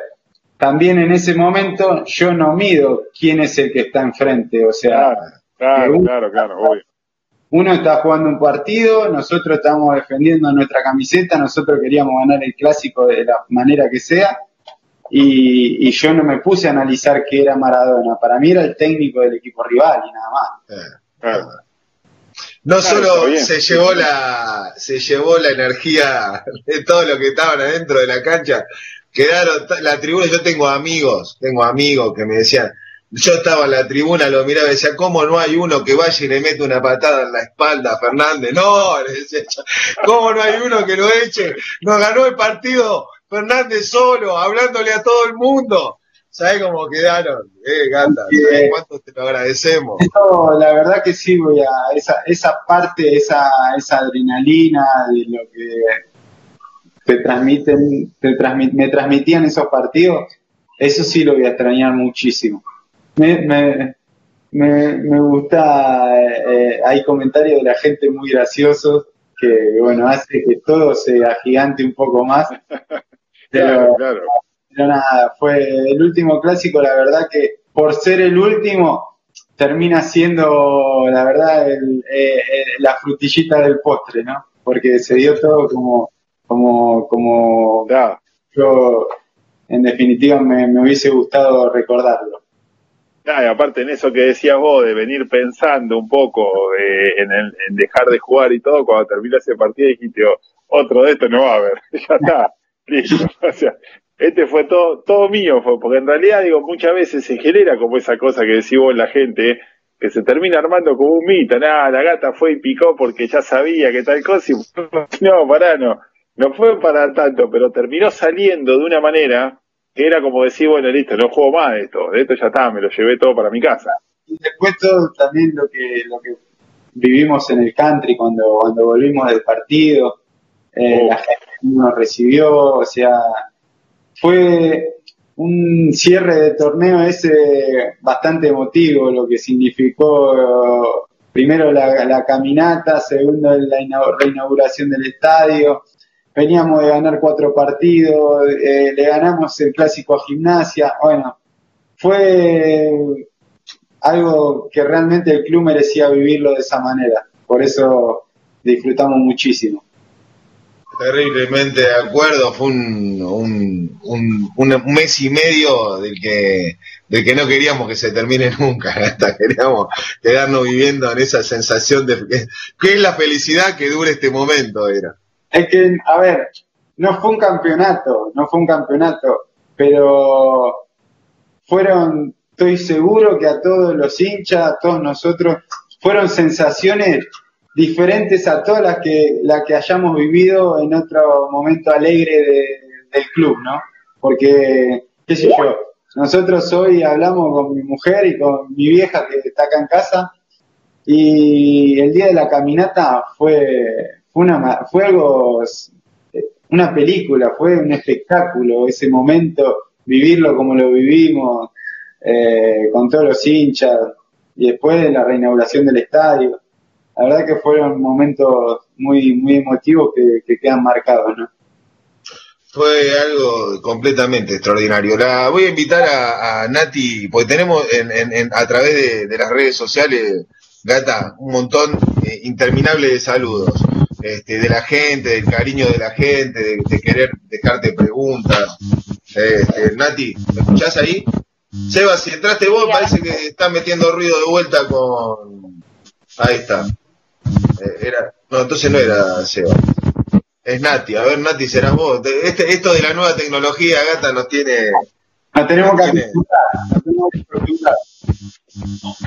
también en ese momento yo no mido quién es el que está enfrente, o sea, claro, claro, claro, obvio. Uno está jugando un partido, nosotros estamos defendiendo nuestra camiseta, nosotros queríamos ganar el clásico de la manera que sea, y, yo no me puse a analizar qué era Maradona, para mí era el técnico del equipo rival y nada más. No solo se llevó la se llevó la energía de todo lo que estaban adentro de la cancha, quedaron la tribuna, yo tengo amigos, tengo amigos que me decían, yo estaba en la tribuna, lo miraba y decía, ¿cómo no hay uno que vaya y le mete una patada en la espalda a Fernández? No, ¿cómo no hay uno que lo eche? Nos ganó el partido Fernández solo, hablándole a todo el mundo. ¿Sabes cómo quedaron? Eh, Gata, cuánto te lo agradecemos? la verdad que sí, voy a esa, esa parte, esa, esa adrenalina de lo que te transmiten, te me transmitían esos partidos, eso sí lo voy a extrañar muchísimo. Me, me, me, gusta, eh, hay comentarios de la gente muy graciosos que, bueno, hace que todo se agigante un poco más. Pero, nada, fue el último clásico, la verdad que por ser el último, termina siendo, la verdad, eh, eh, la frutillita del postre, ¿no? Porque se dio todo como como, como yo en definitiva me, hubiese gustado recordarlo. y aparte en eso que decías vos, de venir pensando un poco en, dejar de jugar y todo, cuando terminó ese partido dijiste, oh, otro de esto no va a haber, ya está, listo. O sea, este fue todo, todo mío, porque en realidad digo, muchas veces se genera como esa cosa que decís vos la gente, que se termina armando como un mito, nada, la gata fue y picó porque ya sabía que tal cosa y no, pará, no no fue para tanto, pero terminó saliendo de una manera que era como decir, bueno, listo, no juego más de esto, de esto ya está, me lo llevé todo para mi casa. Y después todo también lo que, lo que vivimos en el country cuando, cuando volvimos del partido, eh, oh. la gente nos recibió, o sea, fue un cierre de torneo ese bastante emotivo, lo que significó primero la, la caminata, segundo la reinauguración del estadio, veníamos de ganar cuatro partidos, eh, le ganamos el clásico a gimnasia, bueno, fue algo que realmente el club merecía vivirlo de esa manera, por eso disfrutamos muchísimo. Terriblemente de acuerdo, fue un, un, mes y medio del que, del que no queríamos que se termine nunca, hasta queríamos quedarnos viviendo en esa sensación de que, que es la felicidad que dure este momento, era. Es que, a ver, no fue un campeonato, no fue un campeonato, pero fueron, estoy seguro que a todos los hinchas, a todos nosotros, fueron sensaciones diferentes a todas las que, que hayamos vivido en otro momento alegre del club, ¿no? Porque, qué sé yo, nosotros hoy hablamos con mi mujer y con mi vieja que está acá en casa y el día de la caminata fue, fue, una, fue algo una película, fue un espectáculo ese momento, vivirlo como lo vivimos, eh, con todos los hinchas, y después de la reinauguración del estadio. La verdad que fueron momentos muy, muy emotivos que, quedan marcados, ¿no? Fue algo completamente extraordinario. La voy a invitar a, Nati, porque tenemos en, a través de, las redes sociales, Gata, un montón eh, interminable de saludos. Este, de la gente, del cariño de la gente, de, querer dejarte preguntas. Este, Nati, ¿me escuchás ahí? Seba, si entraste vos, parece que estás metiendo ruido de vuelta con. Ahí está. Eh, era... No, entonces no era Seba. Es Nati. A ver, Nati, serás vos. Este, esto de la nueva tecnología, gata, nos tiene. Nos tenemos que tiene...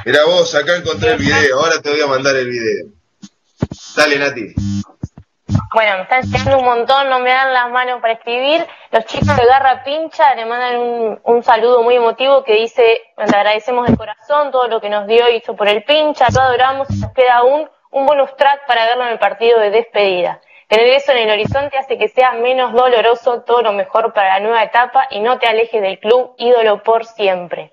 Mira vos, acá encontré el video. Ahora te voy a mandar el video. Dale, Nati. Bueno, me están llegando un montón, no me dan las manos para escribir. Los chicos de Garra Pincha le mandan un, saludo muy emotivo que dice, le agradecemos de corazón todo lo que nos dio y hizo por el pincha, lo adoramos y nos queda aún un bonus track para verlo en el partido de despedida. Tener eso en el horizonte hace que sea menos doloroso, todo lo mejor para la nueva etapa y no te alejes del club ídolo por siempre.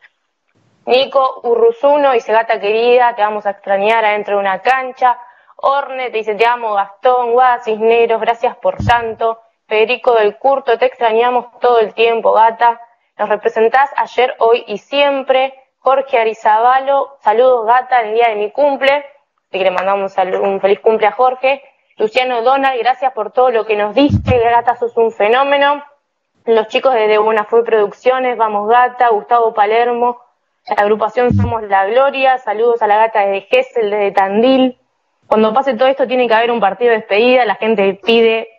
Nico Urruzuno dice, gata querida, te vamos a extrañar adentro de una cancha. Orne te dice, te amo, Gastón, Guada Cisneros, gracias por tanto. Federico del Curto, te extrañamos todo el tiempo, gata. Nos representás ayer, hoy y siempre. Jorge Arizabalo, saludos, gata, el día de mi cumple. Así que le mandamos un feliz cumple a Jorge. Luciano Donald, gracias por todo lo que nos diste, gata, sos un fenómeno. Los chicos de Buena Fue Producciones, Vamos Gata, Gustavo Palermo, la agrupación Somos la Gloria, saludos a la gata de Gessel, de Tandil, cuando pase todo esto tiene que haber un partido de despedida, la gente pide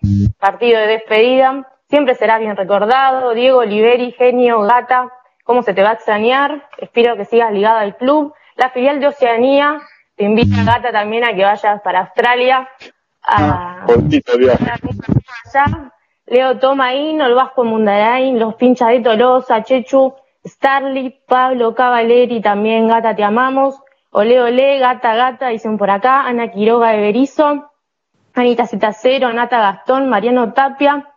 partido de despedida, siempre será bien recordado, Diego Oliveri, genio, gata, cómo se te va a extrañar, espero que sigas ligada al club, la filial de Oceanía te invita Gata también a que vayas para Australia, a, ah, Leo Tomaín, el Vasco Mundarain, los pinchas de Tolosa, Chechu, Starly, Pablo Cavaleri, también Gata, te amamos. Ole, ole, gata, gata, dicen por acá, Ana Quiroga de Berizo, Anita Cero, Nata Gastón, Mariano Tapia.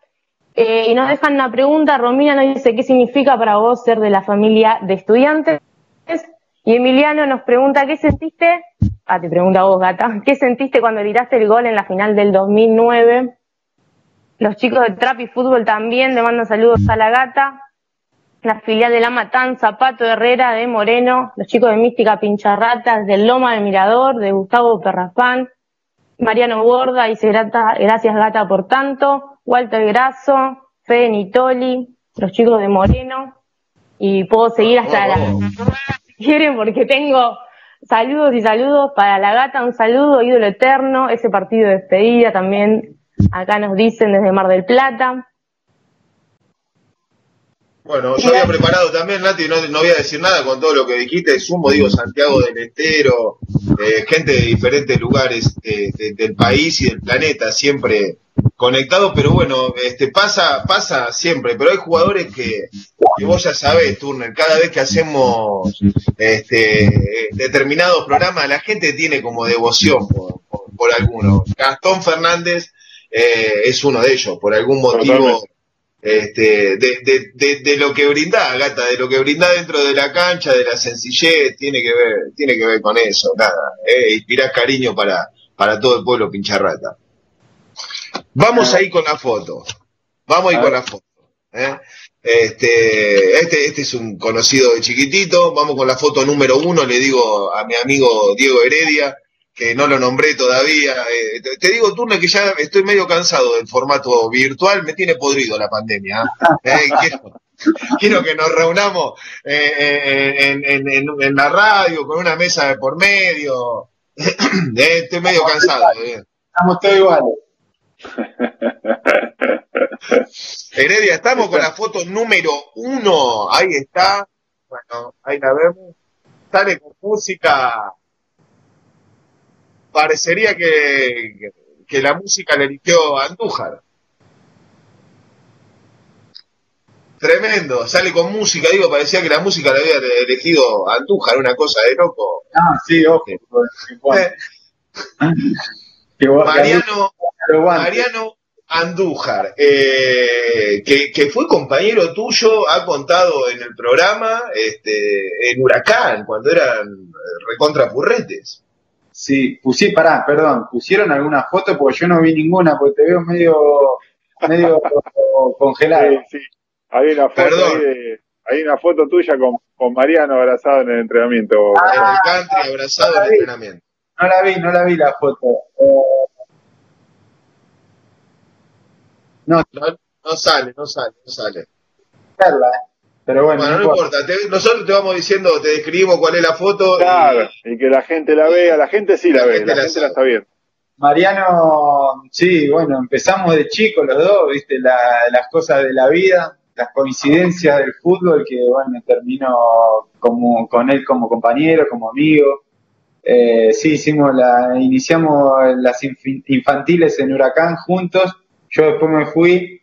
Eh, y nos dejan una pregunta, Romina nos dice qué significa para vos ser de la familia de estudiantes. Y Emiliano nos pregunta, ¿qué sentiste? Ah, te pregunta vos, gata. ¿Qué sentiste cuando tiraste el gol en la final del 2009? Los chicos de Trap y Fútbol también le mandan saludos a la gata la filial de La Matanza, Pato Herrera de Moreno, los chicos de Mística Pincharratas, del Loma del Mirador, de Gustavo Perrafán, Mariano Borda, dice gracias Gata por tanto, Walter Grasso, Fede Nitoli, los chicos de Moreno, y puedo seguir hasta la oh. si quieren porque tengo saludos y saludos para la gata, un saludo, ídolo eterno, ese partido de despedida también acá nos dicen desde Mar del Plata. Bueno, yo había preparado también, Nati, no, no voy a decir nada con todo lo que dijiste, sumo, digo, Santiago del Estero, eh, gente de diferentes lugares del país y del planeta, siempre conectado, pero bueno, este pasa, pasa siempre, pero hay jugadores que, que vos ya sabés, Turner, cada vez que hacemos este determinados programas, la gente tiene como devoción por, por, alguno. Gastón Fernández eh, es uno de ellos, por algún motivo este, de, de, de, lo que brinda, Gata, de lo que brinda dentro de la cancha, de la sencillez, tiene que ver, tiene que ver con eso, nada, eh, inspirar cariño para, para todo el pueblo pincharrata. Vamos ahí con la foto, vamos ahí con la foto. ¿eh? Este, este, este es un conocido de chiquitito, vamos con la foto número uno, le digo a mi amigo Diego Heredia, que no lo nombré todavía. Eh, te, digo, Turne, que ya estoy medio cansado del formato virtual, me tiene podrido la pandemia. ¿ah? Eh, quiero, que nos reunamos eh, en, la radio, con una mesa de por medio. estoy medio cansado. Estamos todos iguales. Heredia, estamos con la foto número uno. Ahí está. Bueno, ahí la vemos. Sale con música parecería que, que, la música le eligió a Andújar. Tremendo, sale con música, digo, parecía que la música la había elegido Andújar, una cosa de loco. Ah, sí, ojo. Eh, Mariano, Mariano Andújar, eh, que, que, fue compañero tuyo, ha contado en el programa, este, en Huracán, cuando eran eh, recontrapurretes. Sí, pusí, pará, perdón, pusieron alguna foto porque yo no vi ninguna, porque te veo medio, medio congelado. Sí, sí. Hay una foto hay una foto tuya con, con, Mariano abrazado en el entrenamiento. Ah, en el country abrazado en el entrenamiento. No la vi, no la vi la foto. Eh, no, no, sale, no sale, no sale. Pero bueno, bueno no, importa. nosotros te vamos diciendo, te describimos cuál es la foto. Claro, y, que la gente la vea, la gente sí la, ve, la, gente la está viendo. Mariano, sí, bueno, empezamos de chico los dos, viste, las cosas de la vida, las coincidencias del fútbol, que bueno, termino como, con él como compañero, como amigo. Eh, sí, hicimos la, iniciamos las infantiles en Huracán juntos yo después me fui,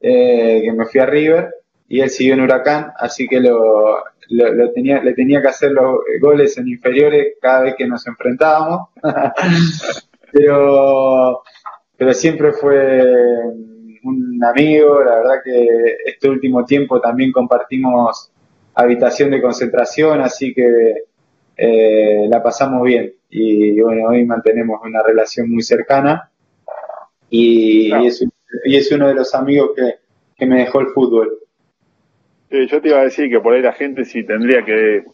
eh, que me fui a River, y él siguió en Huracán, así que lo, tenía, le tenía que hacer los goles en inferiores cada vez que nos enfrentábamos. pero, pero siempre fue un amigo, la verdad que este último tiempo también compartimos habitación de concentración, así que eh, la pasamos bien y bueno, hoy mantenemos una relación muy cercana y, es, uno de los amigos que, me dejó el fútbol. Yo te iba a decir que por ahí la gente sí tendría que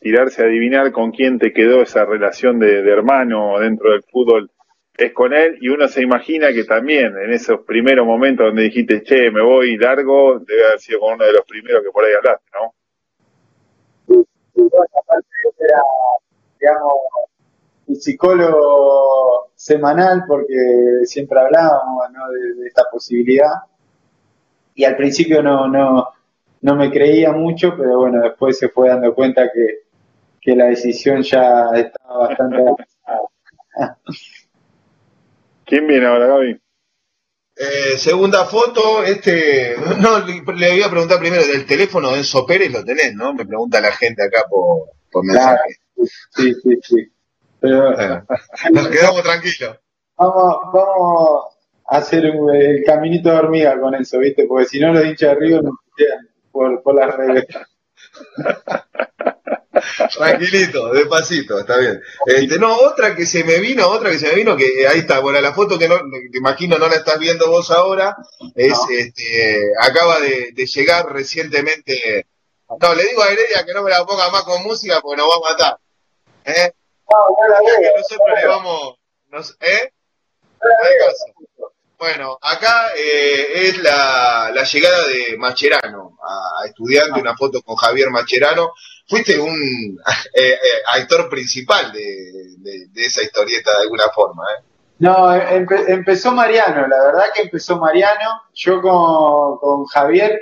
tirarse a adivinar con quién te quedó esa relación de, hermano dentro del fútbol es con él y uno se imagina que también en esos primeros momentos donde dijiste, che, me voy largo, debe haber sido con uno de los primeros que por ahí hablaste, ¿no? Sí, sí era, digamos, mi psicólogo semanal porque siempre hablábamos de, esta posibilidad y al principio no, no me creía mucho, pero bueno, después se fue dando cuenta que, la decisión ya estaba bastante avanzada. ¿Quién viene ahora, Gaby? Eh, segunda foto, este, no, le, voy a preguntar primero, del teléfono de Enzo Pérez lo tenés, ¿no? Me pregunta la gente acá por, por mensaje. sí, sí, sí. Pero, Nos quedamos tranquilos. Vamos, vamos a hacer el caminito de hormiga con eso, ¿viste? Porque si no los hinchas de River nos quedan por, por las redes. Tranquilito, despacito, está bien. Este, no, otra que se me vino, otra que se me vino, que ahí está, bueno, la foto que no, que imagino no la estás viendo vos ahora, es, este, acaba de, de, llegar recientemente. No, le digo a Heredia que no me la ponga más con música porque nos va a matar. ¿eh? nosotros le vamos, ¿eh? Bueno, acá eh, es la, llegada de Macherano a, estudiante, una foto con Javier Macherano. Fuiste un eh, eh, actor principal de, esa historieta de alguna forma, ¿eh? No, empezó Mariano, la verdad que empezó Mariano. Yo con, Javier,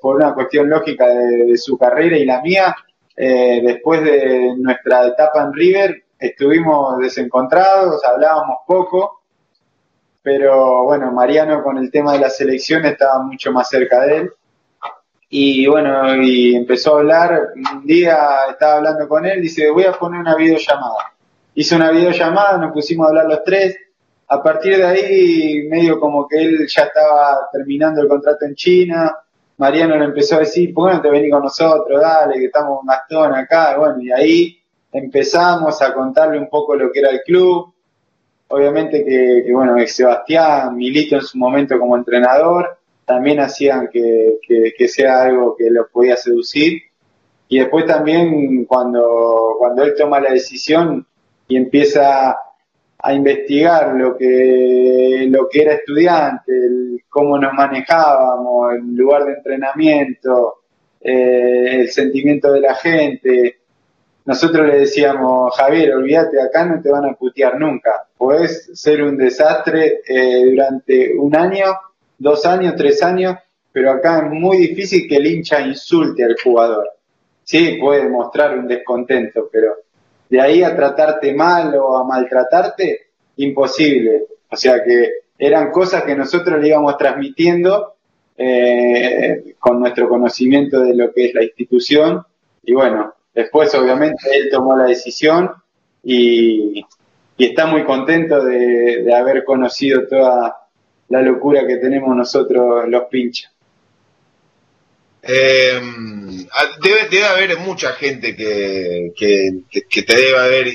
por una cuestión lógica de, su carrera y la mía, eh, después de nuestra etapa en River, estuvimos desencontrados, hablábamos poco, pero bueno, Mariano con el tema de la selección estaba mucho más cerca de él. Y bueno, y empezó a hablar, un día estaba hablando con él, dice, voy a poner una videollamada. Hizo una videollamada, nos pusimos a hablar los tres. A partir de ahí, medio como que él ya estaba terminando el contrato en China, Mariano le empezó a decir, ¿por qué no te venís con nosotros? Dale, que estamos en Gastón acá. bueno, y ahí empezamos a contarle un poco lo que era el club. Obviamente que, bueno, Sebastián, Milito en su momento como entrenador, también hacían que, que, sea algo que lo podía seducir. Y después también cuando, cuando él toma la decisión y empieza a investigar lo que, lo que era estudiante, cómo nos manejábamos, el lugar de entrenamiento, eh, el sentimiento de la gente. Nosotros le decíamos, Javier, olvídate, acá no te van a putear nunca. Puedes ser un desastre eh, durante un año, dos años, tres años, pero acá es muy difícil que el hincha insulte al jugador. Sí, puede mostrar un descontento, pero de ahí a tratarte mal o a maltratarte, imposible. O sea que eran cosas que nosotros le íbamos transmitiendo eh, con nuestro conocimiento de lo que es la institución. Y bueno, después obviamente él tomó la decisión y, está muy contento de, haber conocido toda, la locura que tenemos nosotros los pinchas. Eh, debe, debe haber mucha gente que, que, te debe haber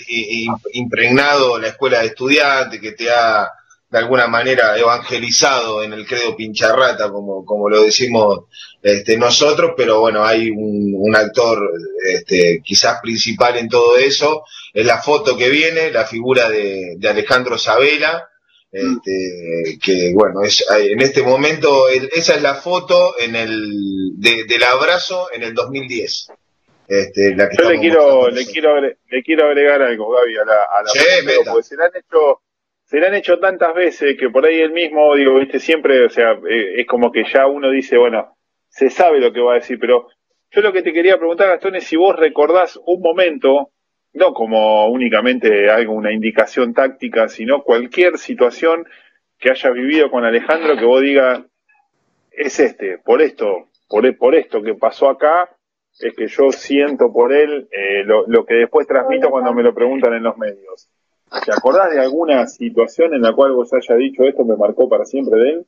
impregnado la escuela de estudiantes, que te ha de alguna manera evangelizado en el credo pincharrata, como, como lo decimos este, nosotros, pero bueno, hay un, actor este, quizás principal en todo eso, es la foto que viene, la figura de, de Alejandro Sabela, este, que bueno, es, en este momento esa es la foto en el del abrazo en el 2010. Este, la que Yo le quiero, le quiero, le quiero agregar algo, Gaby, a la, a la se le han hecho, se le han hecho tantas veces que por ahí el mismo, digo, viste, siempre, o sea, eh, es como que ya uno dice, bueno, se sabe lo que va a decir, pero yo lo que te quería preguntar, Gastón, es si vos recordás un momento no como únicamente algo, una indicación táctica, sino cualquier situación que hayas vivido con Alejandro que vos digas, es este, por esto, por, por esto que pasó acá, es que yo siento por él eh, lo, lo, que después transmito cuando me lo preguntan en los medios. ¿Te acordás de alguna situación en la cual vos haya dicho esto me marcó para siempre de él?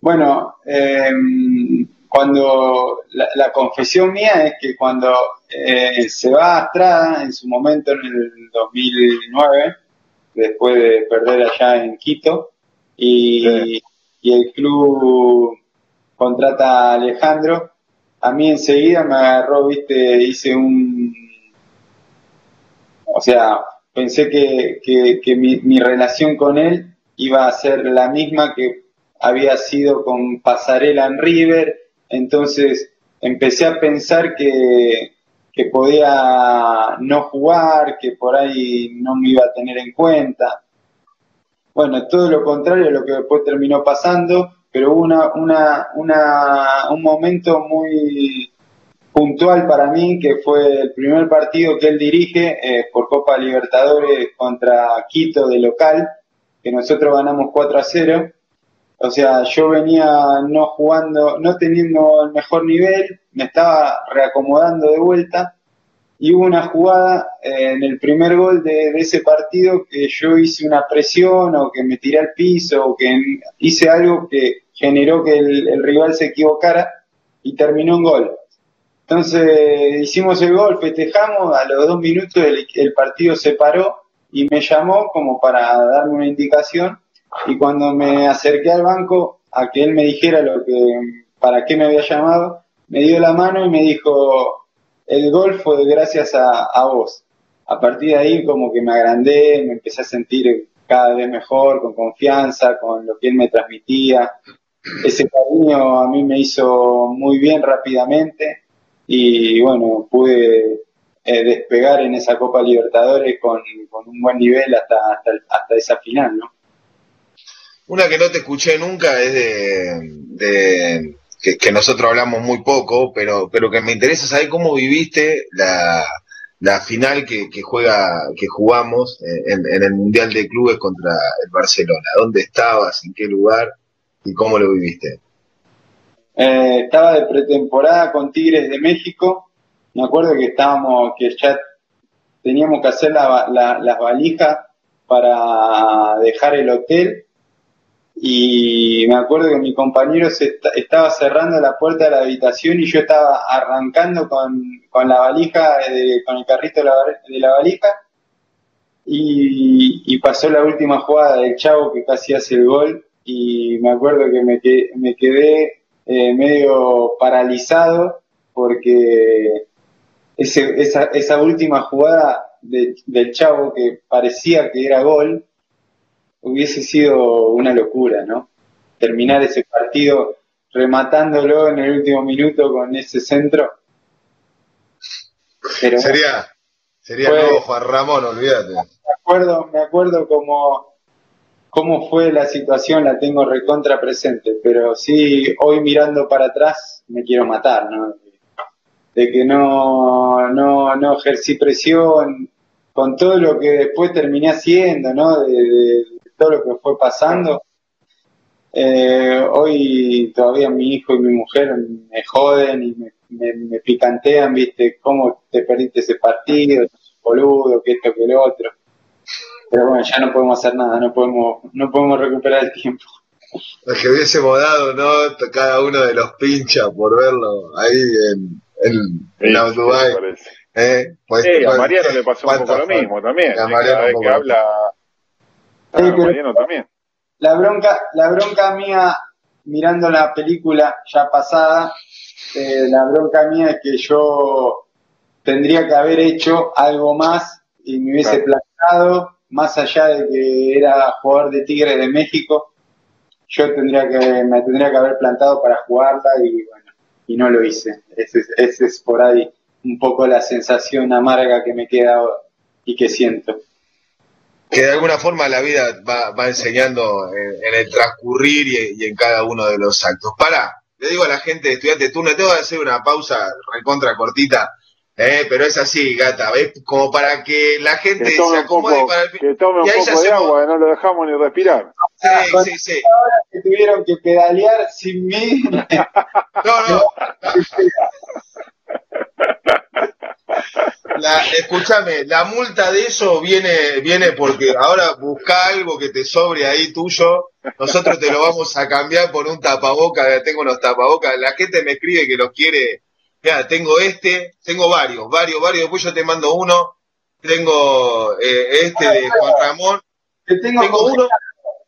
Bueno, eh, cuando la, confesión mía es que cuando eh, se va a Estrada en su momento en el 2009, después de perder allá en Quito, y, el club contrata a Alejandro, a mí enseguida me agarró, viste, hice un... O sea, pensé que, que, mi, mi relación con él iba a ser la misma que había sido con Pasarela en River, entonces empecé a pensar que, podía no jugar, que por ahí no me iba a tener en cuenta. Bueno, todo lo contrario a lo que después terminó pasando, pero hubo una, una, una, un momento muy puntual para mí, que fue el primer partido que él dirige eh, por Copa Libertadores contra Quito de local, que nosotros ganamos 4 a 0 o sea, yo venía no jugando, no teniendo el mejor nivel, me estaba reacomodando de vuelta y hubo una jugada eh, en el primer gol de, ese partido que yo hice una presión o que me tiré al piso o que hice algo que generó que el, rival se equivocara y terminó un gol. Entonces hicimos el gol, festejamos, a los dos minutos el partido se paró y me llamó como para darme una indicación y cuando me acerqué al banco a que él me dijera lo que para qué me había llamado, me dio la mano y me dijo, el gol fue gracias a, vos. A partir de ahí como que me agrandé, me empecé a sentir cada vez mejor, con confianza, con lo que él me transmitía. Ese cariño a mí me hizo muy bien rápidamente y bueno, pude eh, despegar en esa Copa Libertadores con, un buen nivel hasta, hasta, hasta esa final, ¿no? Una que no te escuché nunca es de, que, nosotros hablamos muy poco, pero, pero que me interesa saber cómo viviste la, la final que, juega, que jugamos en, el Mundial de Clubes contra el Barcelona. ¿Dónde estabas? ¿En qué lugar? ¿Y cómo lo viviste? Eh, estaba de pretemporada con Tigres de México. Me acuerdo que estábamos, que ya teníamos que hacer las valijas para dejar el hotel y me acuerdo que mi compañero se estaba cerrando la puerta de la habitación y yo estaba arrancando con, la valija, eh, con el carrito de la, valija. Y, pasó la última jugada del Chavo que casi hace el gol y me acuerdo que me, me quedé eh, medio paralizado porque esa, esa última jugada del Chavo que parecía que era gol, hubiese sido una locura, ¿no? Terminar ese partido rematándolo en el último minuto con ese centro. sería sería nuevo Juan Ramón, olvídate. Me acuerdo, me acuerdo cómo, cómo fue la situación, la tengo recontra presente, pero sí, hoy mirando para atrás me quiero matar, ¿no? De que no, no, no ejercí presión con todo lo que después terminé haciendo, ¿no? de, todo lo que fue pasando. Eh, hoy todavía mi hijo y mi mujer me joden y me, picantean, viste, cómo te perdiste ese partido, boludo, que esto, que lo otro. pero bueno, ya no podemos hacer nada, no podemos, no podemos recuperar el tiempo. Es que hubiésemos dado, ¿no? Cada uno de los pinchas por verlo ahí en, en, en Sí, sí, me parece. ¿eh? Pues, Sí, a pues, Mariano le pasó un poco lo mismo también. A. Mariano Cada vez que poco. Sí, Mariano también. La bronca, la bronca mía, mirando la película ya pasada, eh, la bronca mía es que yo tendría que haber hecho algo más y me hubiese plantado, más allá de que era jugador de Tigre de México, yo tendría que, me tendría que haber plantado para jugarla y bueno, y no lo hice. Ese, es- ese es por ahí un poco la sensación amarga que me queda y que siento. Que de alguna forma la vida va, va enseñando en, en el transcurrir y, y en cada uno de los actos. Pará, le digo a la gente de estudiante turno, tengo que hacer una pausa recontra cortita, eh, pero es así, gata, ¿ves? Como para que la gente Que se acomode poco, para el que tome un Y ahí ya poco de hacemos- agua, no lo dejamos ni respirar. Sí, sí, sí. Que tuvieron que pedalear sin mí. No, no. La, escúchame, la multa de eso viene, viene porque ahora busca algo que te sobre ahí tuyo. Nosotros te lo vamos a cambiar por un tapaboca. Tengo unos tapabocas. La gente me escribe que los quiere. Mira, tengo este, tengo varios, varios, varios. Después yo te mando uno. Tengo eh, este de Juan Ramón. Te tengo, uno.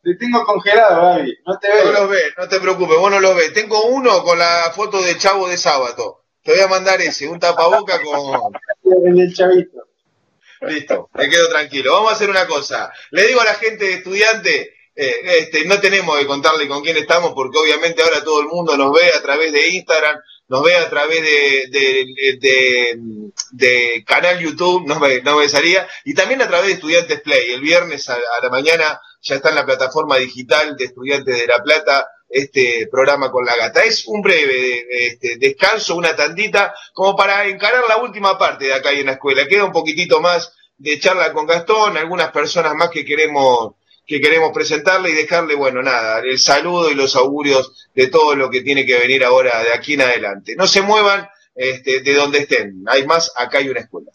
te tengo congelado, Gaby. No te No veo. los ves, no te preocupes, vos no los ves. Tengo uno con la foto de Chavo de Sábato. Te voy a mandar ese, un tapaboca con. El chavito. Listo, me quedo tranquilo. Vamos a hacer una cosa. Le digo a la gente de estudiante, eh, este, no tenemos que contarle con quién estamos, porque obviamente ahora todo el mundo nos ve a través de Instagram, nos ve a través de, de, de- de canal YouTube, no me, no me salía, y también a través de Estudiantes Play. El viernes a, a la mañana ya está en la plataforma digital de Estudiantes de La Plata este programa con la gata. Es un breve este, descanso, una tandita, como para encarar la última parte de acá y en la escuela. Queda un poquitito más de charla con Gastón, algunas personas más que queremos que queremos presentarle y dejarle, bueno, nada, el saludo y los augurios de todo lo que tiene que venir ahora de aquí en adelante. No se muevan este, de donde estén, hay más, acá hay una escuela.